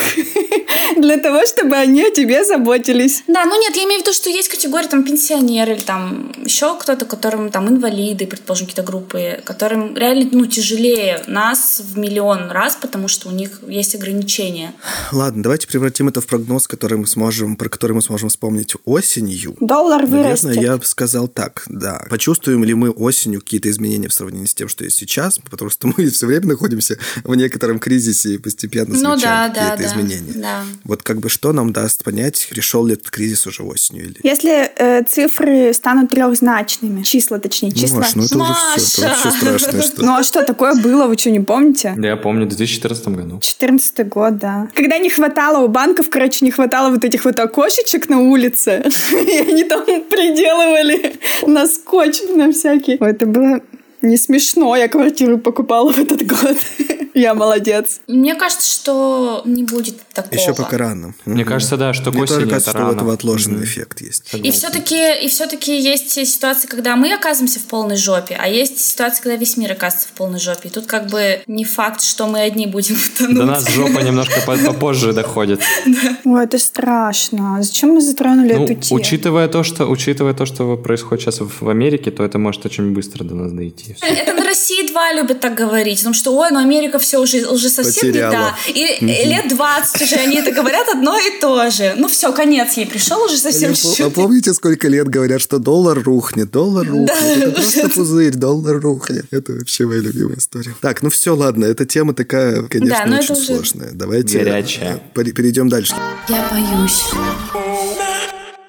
для того, чтобы они о тебе заботились. Да, ну нет, я имею в виду, что есть категория там пенсионеры или там еще кто-то, которым там инвалиды, предположим, какие-то группы, которым реально ну тяжелее нас в миллион раз, потому что у них есть ограничения. Ладно, давайте превратим это в прогноз, который мы сможем, про который мы сможем вспомнить осенью. Доллар вырастет. Наверное, я бы сказал так, да. Почувствуем ли мы осенью какие-то изменения в сравнении с тем, что есть сейчас, потому что мы все время находимся в некотором кризисе и постепенно Ну замечаем да, да, какие-то да. изменения. Да. Вот как бы что нам даст понять, решил ли этот кризис уже осенью или... Если э, цифры станут трехзначными, числа точнее, числа. Маш, ну это уже все, это Маша! вообще страшное, что... Ну а что такое было, вы что, не помните? Да, я помню, в 2014 году. 14 год, да. Когда не хватало у банков, короче, не хватало вот этих вот окошечек на улице, и они там приделывали на скотч на всякий. Это было не смешно, я квартиру покупала в этот год. Я молодец. Мне кажется, что не будет такого. Еще пока рано. Мне кажется, да, что Мне тоже кажется, это что у этого отложенный Мгм. эффект есть. И все-таки, и все-таки есть ситуации, когда мы оказываемся в полной жопе, а есть ситуации, когда весь мир оказывается в полной жопе. И тут как бы не факт, что мы одни будем тонуть. До нас жопа немножко по- попозже доходит. Ой, это страшно. Зачем мы затронули Ну, эту тему? учитывая то, что учитывая то, что происходит сейчас в Америке, то это может очень быстро до нас дойти. Это на России два любят так говорить, потому что, ой, ну Америка все уже, уже совсем Потеряла. беда. И лет 20 уже они это говорят одно и то же. Ну все, конец ей пришел уже совсем А чуть-чуть. помните, сколько лет говорят, что доллар рухнет, доллар рухнет, это просто пузырь, доллар рухнет. Это вообще моя любимая история. Так, ну все, ладно, эта тема такая, конечно, Да, очень сложная. Давайте горячая. э, пере- перейдем дальше. Я боюсь.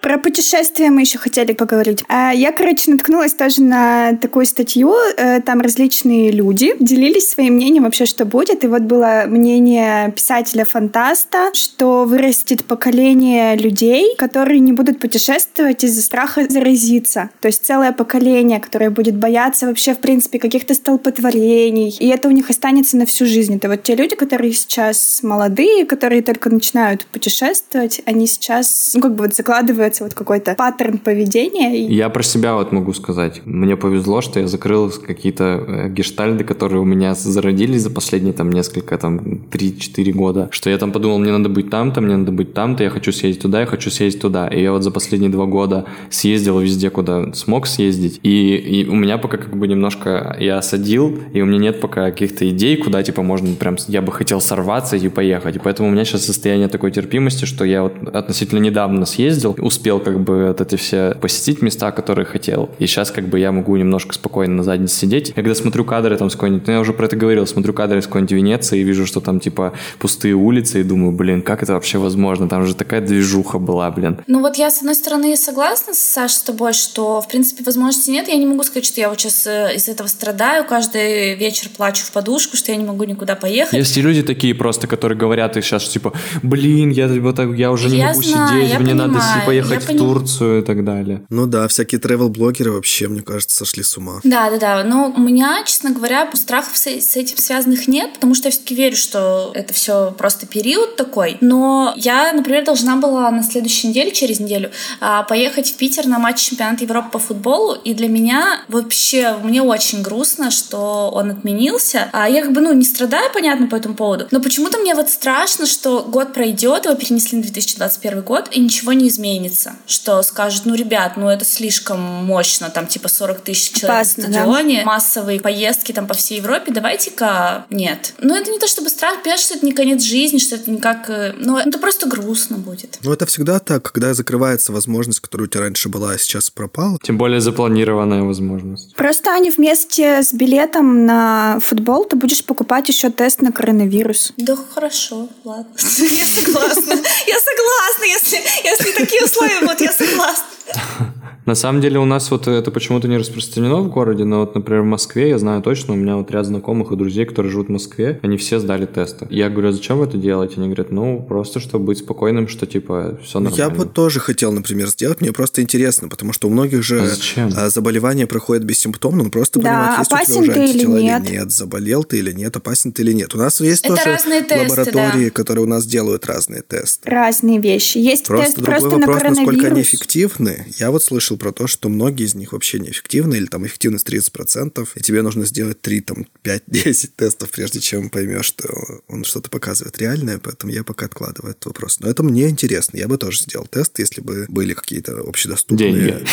Про путешествия мы еще хотели поговорить. А, Я, короче, наткнулась тоже на такую статью. Э, Там различные люди делились своим мнением вообще, что будет. И вот было мнение писателя-фантаста, что вырастет поколение людей, которые не будут путешествовать из-за страха заразиться. То есть целое поколение, которое будет бояться вообще, в принципе, каких-то столпотворений. И это у них останется на всю жизнь. Это вот те люди, которые сейчас молодые, которые только начинают путешествовать, они сейчас, ну, как бы вот закладывается вот какой-то паттерн поведения. И Я про себя вот могу сказать. Мне повезло, что я закрыл какие-то э, гештальды, которые у меня зародились за последние там несколько, там, 3-4 года. Что я там подумал, мне надо быть там-то, мне надо быть там-то, я хочу съездить туда, я хочу съездить туда. И я вот за последние два года съездил везде, куда смог съездить. И, и у меня пока как бы немножко я осадил, и у меня нет пока каких-то идей, куда типа можно прям, я бы хотел сорваться и поехать. И поэтому у меня сейчас состояние такой терпимости, что я вот относительно недавно съездил, успел как бы вот эти все посетить места, которые хотел. И сейчас как бы я могу немножко спокойно на заднице сидеть. Я когда смотрю кадры там с какой-нибудь, ну я уже про это говорил, смотрю кадры с какой-нибудь Венеции и вижу, что там типа пустые улицы и думаю, блин, как это вообще возможно? Там же такая движуха была, блин. Ну вот я, с одной стороны, согласна, Саша, с тобой, что, в принципе, возможности нет. Я не могу сказать, что я вот сейчас э, из этого страдаю. Каждый вечер плачу в подушку, что я не могу никуда поехать. Есть и люди такие просто, которые говорят и сейчас типа, блин, я, вот так- я уже не Я могу знаю, сидеть, мне надо понимаю, си- поехать я в Турцию и так далее. Ну да, всякие travel-блогеры вообще, мне кажется, сошли с ума. Да, да, да. Но у меня, честно говоря, страхов с, с этим связанных нет, потому что я все-таки верю, что это все просто период такой. Но я, например, должна была на следующей неделе, через неделю, а, поехать в Питер на матч чемпионата Европы по футболу. И для меня вообще, мне очень грустно, что он отменился. А я как бы, ну, не страдаю, понятно, по этому поводу. Но почему-то мне вот страшно, что год пройдет, его перенесли на 2021 год, и ничего не изменится. Что скажут, ну, ребят, ну, это слишком мощно, там, типа 40 тысяч человек Опасно, на да. стадионе, массовые поездки там по всей Европе, давайте-ка нет. Ну, это не то чтобы страх, понимаешь, что это не конец жизни, что это не как... э, Ну, это просто грустно будет. Ну это всегда так, когда закрывается возможность, которая у тебя раньше была, а сейчас пропала. Тем более запланированная возможность. Просто, Аня, вместе с билетом на футбол ты будешь покупать еще тест на коронавирус. Да хорошо, ладно. Я согласна. Я согласна, если, если такие условия будут, я согласна. На самом деле у нас вот это почему-то не распространено в городе, но вот, например, в Москве, я знаю точно, у меня вот ряд знакомых и друзей, которые живут в Москве, они все сдали тесты. Я говорю, а зачем вы это делаете? Они говорят, ну, просто чтобы быть спокойным, что типа все нормально. Я бы тоже хотел, например, сделать, мне просто интересно, потому что у многих же А зачем? а, заболевания проходят бессимптомно, ну просто Да, понимать, есть у тебя опасен уже ты или нет. или нет, заболел ты или нет, опасен ты или нет. У нас есть Это тоже тесты, лаборатории, которые у нас делают разные тесты. Разные вещи. Есть Просто тест другой просто на вопрос, насколько коронавирус. они эффективны. Я вот слышал про то, что многие из них вообще неэффективны, или там эффективность 30%, и тебе нужно сделать 3, там, 5, 10 тестов, прежде чем поймешь, что он что-то показывает реальное, поэтому я пока откладываю этот вопрос. Но это мне интересно. Я бы тоже сделал тест, если бы были какие-то общедоступные Деньги.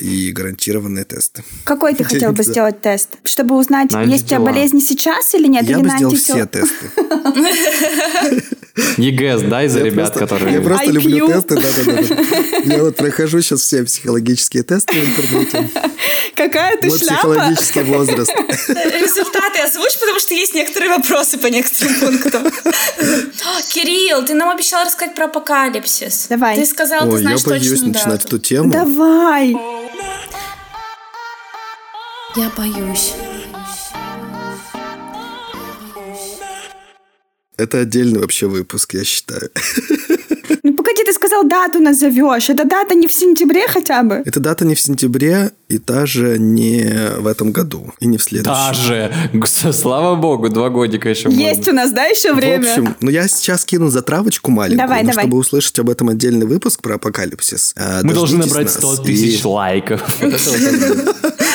и гарантированные тесты. Какой ты хотел бы сделать тест? Чтобы узнать, На есть у тебя болезни сейчас или нет? я или бы на сделал все тесты. ЕГЭ сдай за Я ребят, просто- которые... Я просто IQ. люблю тесты, да-да-да. Я вот прохожу сейчас все психологические тесты в интернете. Какая ты Вот шляпа? психологический возраст. Результаты озвучь, потому что есть некоторые вопросы по некоторым пунктам. Кирилл, ты нам обещал рассказать про апокалипсис. Давай. Ты сказал, ты Ой, я знаешь боюсь начинать эту тему. Давай. Я боюсь. Это отдельный вообще выпуск, я считаю. погоди, ты сказал дату назовешь. Эта дата не в сентябре хотя бы? Эта дата не в сентябре, и даже не в этом году, и не в следующем. Даже! Слава богу, два годика еще Есть можно. у нас, да, еще время? В общем, ну я сейчас кину затравочку маленькую, Давай, но давай. чтобы услышать об этом отдельный выпуск про апокалипсис. а, Мы должны набрать нас 100 тысяч и- лайков.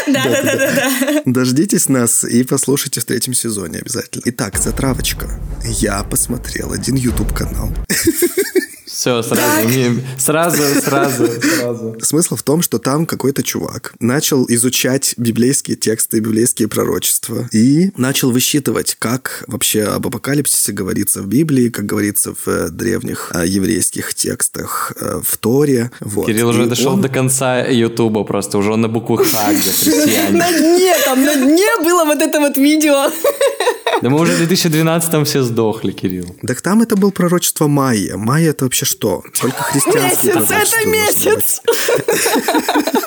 Да-да-да-да. Дождитесь нас и послушайте в третьем сезоне обязательно. Итак, затравочка. Я посмотрел один YouTube-канал. Все, сразу, не- сразу, сразу, сразу. Смысл в том, что там какой-то чувак начал изучать библейские тексты, библейские пророчества и начал высчитывать, как вообще об апокалипсисе говорится в Библии, как говорится в э, древних э, еврейских текстах, э, в Торе. Вот. Кирилл уже И дошел он- до конца Ютуба просто, уже он на букву Х, где христиане. дне, там на дне было вот это вот видео. Да мы уже в 2012 все сдохли, Кирилл. Так там это было пророчество Майя. Майя это вообще что? Только христианские Месяц, это месяц.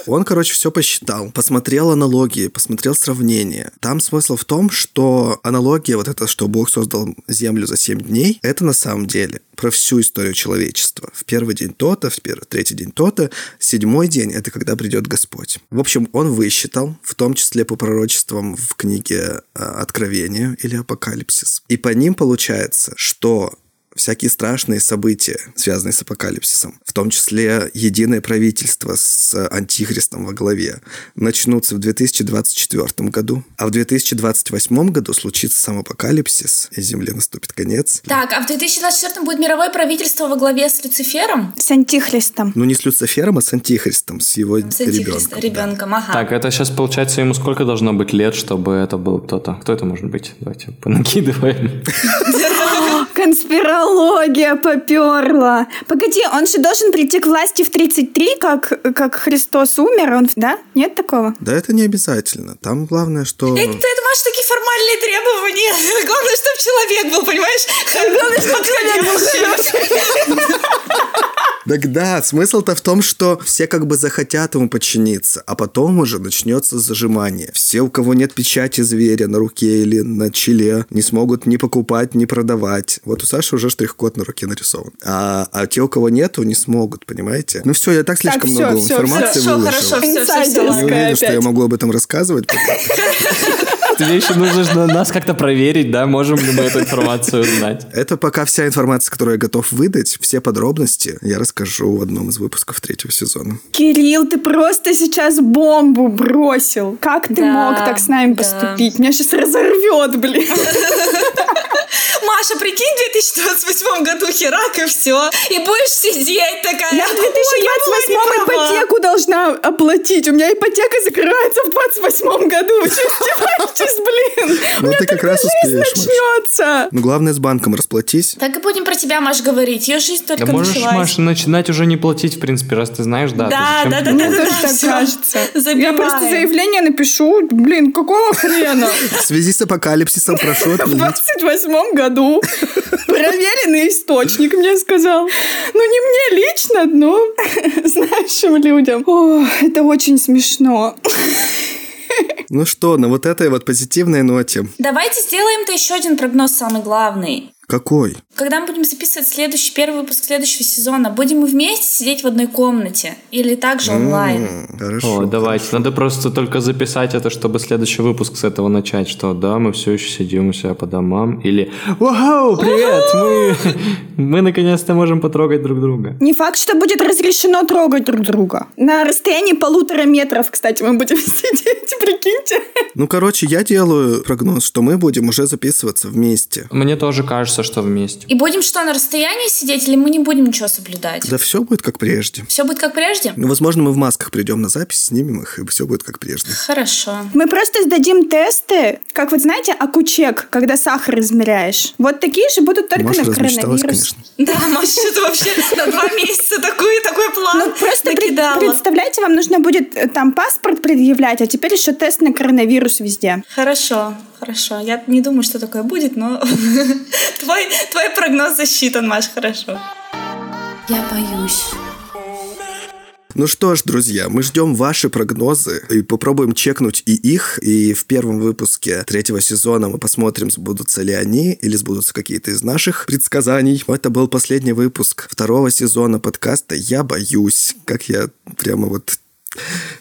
Он, короче, все посчитал, посмотрел аналогии, посмотрел сравнения. Там смысл в том, что аналогия, вот это, что Бог создал Землю за 7 дней, это на самом деле про всю историю человечества. В первый день то-то, в первый, третий день то-то, седьмой день – это когда придет Господь. В общем, он высчитал, в том числе по пророчествам в книге э, Откровения или Апокалипсис. И по ним получается, что всякие страшные события, связанные с апокалипсисом, в том числе единое правительство с антихристом во главе, начнутся в 2024 году, а в 2028 году случится сам апокалипсис, и Земле наступит конец. Так, а в 2024 будет мировое правительство во главе с Люцифером? С антихристом. Ну, не с Люцифером, а с антихристом, с его С антихристом, ребенком. ребенком, ага. Так, это сейчас получается ему сколько должно быть лет, чтобы это был кто-то? Кто это может быть? Давайте понакидываем. Конспирология поперла. Погоди, он же должен прийти к власти в 33, как, как Христос умер, он, да? Нет такого? Да это не обязательно. Там главное, что... Это, это, Маш, такие формальные требования. Главное, чтобы человек был, понимаешь? Главное, чтобы человек был. Так да, смысл-то в том, что все как бы захотят ему подчиниться, а потом уже начнется зажимание. Все, у кого нет печати зверя на руке или на челе, не смогут ни покупать, ни продавать. Вот у Саши уже штрих-код на руке нарисован. А, а те, у кого нету, не смогут, понимаете? Ну все, я так слишком всё, много всё, информации Хорошо, выложил. хорошо, все, все, все. Не уверен, что я опять. могу об этом рассказывать. Тебе еще нужно нас как-то проверить, да, можем ли мы эту информацию узнать. Это пока вся информация, которую я готов выдать. Все подробности я расскажу в одном из выпусков третьего сезона. Кирилл, ты просто сейчас бомбу бросил. Как ты Да, мог так с нами да. поступить? Меня сейчас разорвет, блин. Маша, прикинь, в 2028 году херак и все. И будешь сидеть такая. Я в «Ой, я была 2028 не права». ипотеку должна оплатить. У меня ипотека закрывается в 28 году. Вы что издеваетесь, блин? У Ну, меня ты как раз жизнь успеешь, начнется. Но главное с банком расплатись. Так и будем про тебя, Маш, говорить. Ее жизнь только Да можешь, началась. Маша, начинать уже не платить, в принципе, раз ты знаешь. Да, да, да, Мне да, тоже да, так всё. кажется. Я просто заявление напишу. Блин, какого хрена? В связи с апокалипсисом прошу В отменить. 28 году году. Проверенный источник мне сказал. Ну, не мне лично, но знающим людям. О, это очень смешно. Ну что, на вот этой вот позитивной ноте. Давайте сделаем-то еще один прогноз самый главный. Какой? Когда мы будем записывать следующий, первый выпуск следующего сезона, будем мы вместе сидеть в одной комнате или также онлайн? М, Хорошо. О, давайте. Надо просто только записать это, чтобы следующий выпуск с этого начать. Что да, мы все еще сидим у себя по домам. Или Вау, привет! Мы, мы наконец-то можем потрогать друг друга. Не факт, что будет разрешено трогать друг друга. На расстоянии полутора метров, кстати, мы будем сидеть, прикиньте. Ну, короче, я делаю прогноз, что мы будем уже записываться вместе. Мне тоже кажется, что вместе. И будем что, на расстоянии сидеть или мы не будем ничего соблюдать? Да все будет как прежде. Все будет как прежде? Ну, возможно, мы в масках придем на запись, снимем их, и все будет как прежде. Хорошо. Мы просто сдадим тесты, как вот знаете, акучек, когда сахар измеряешь. Вот такие же будут только Маша на коронавирус. конечно. Да, Маша, что-то вообще на два месяца такой, такой план Ну, просто представляете, вам нужно будет э, там паспорт предъявлять, а теперь еще тест на коронавирус везде. Хорошо, хорошо. Я не думаю, что такое будет, но твой, твой прогноз засчитан, Маш, хорошо. Я боюсь. Ну что ж, друзья, мы ждем ваши прогнозы и попробуем чекнуть и их. И в первом выпуске третьего сезона мы посмотрим, сбудутся ли они или сбудутся какие-то из наших предсказаний. Это был последний выпуск второго сезона подкаста «Я боюсь». Как я прямо вот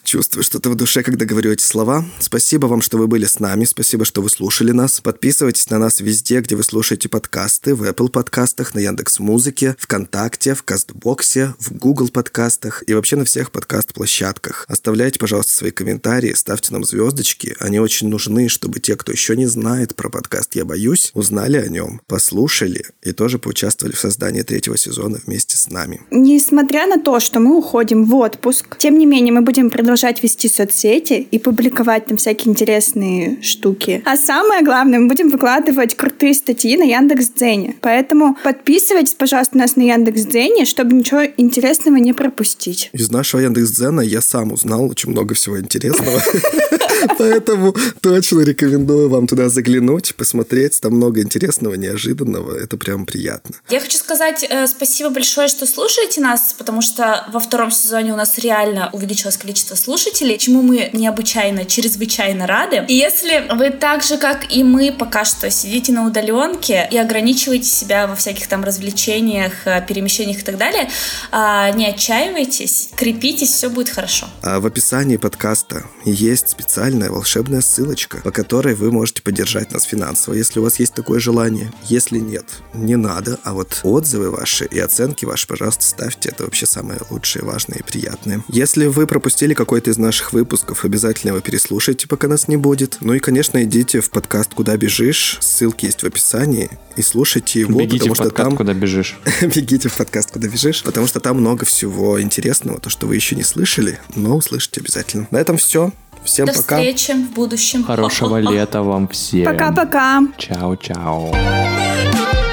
Чувствую что-то в душе, когда говорю эти слова. Спасибо вам, что вы были с нами. Спасибо, что вы слушали нас. Подписывайтесь на нас везде, где вы слушаете подкасты. В Apple подкастах, на Яндекс Музыке, ВКонтакте, в Кастбоксе, в Google подкастах и вообще на всех подкаст-площадках. Оставляйте, пожалуйста, свои комментарии, ставьте нам звездочки. Они очень нужны, чтобы те, кто еще не знает про подкаст «Я боюсь», узнали о нем, послушали и тоже поучаствовали в создании третьего сезона вместе с нами. Несмотря на то, что мы уходим в отпуск, тем не менее мы будем продолжать вести соцсети и публиковать там всякие интересные штуки. А самое главное, мы будем выкладывать крутые статьи на Яндекс.Дзене. Поэтому подписывайтесь, пожалуйста, на нас на Яндекс.Дзене, чтобы ничего интересного не пропустить. Из нашего Яндекс.Дзена я сам узнал очень много всего интересного. Поэтому точно рекомендую вам туда заглянуть, посмотреть. Там много интересного, неожиданного. Это прям приятно. Я хочу сказать э, спасибо большое, что слушаете нас, потому что во втором сезоне у нас реально увеличилось количество слушателей, чему мы необычайно, чрезвычайно рады. И если вы так же, как и мы, пока что сидите на удаленке и ограничиваете себя во всяких там развлечениях, э, перемещениях и так далее, а, не отчаивайтесь, крепитесь, все будет хорошо. А в описании подкаста есть специальная волшебная ссылочка, по которой вы можете поддержать нас финансово, если у вас есть такое желание. Если нет, не надо. А вот отзывы ваши и оценки ваши, пожалуйста, ставьте. Это вообще самое лучшее, важное и приятное. Если вы пропустили какой-то из наших выпусков, обязательно его переслушайте, пока нас не будет. Ну и, конечно, идите в подкаст «Куда бежишь». Ссылки есть в описании. И слушайте его, Бегите потому в что подкаст, там... куда бежишь. Бегите в подкаст «Куда бежишь», потому что там много всего интересного, то, что вы еще не слышали, но услышите обязательно. На этом все. Всем До пока. встречи в будущем. Хорошего лета вам всем. Пока-пока. Чао-чао.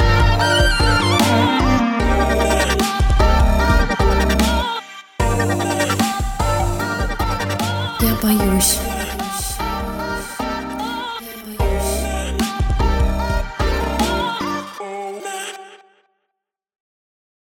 Я боюсь.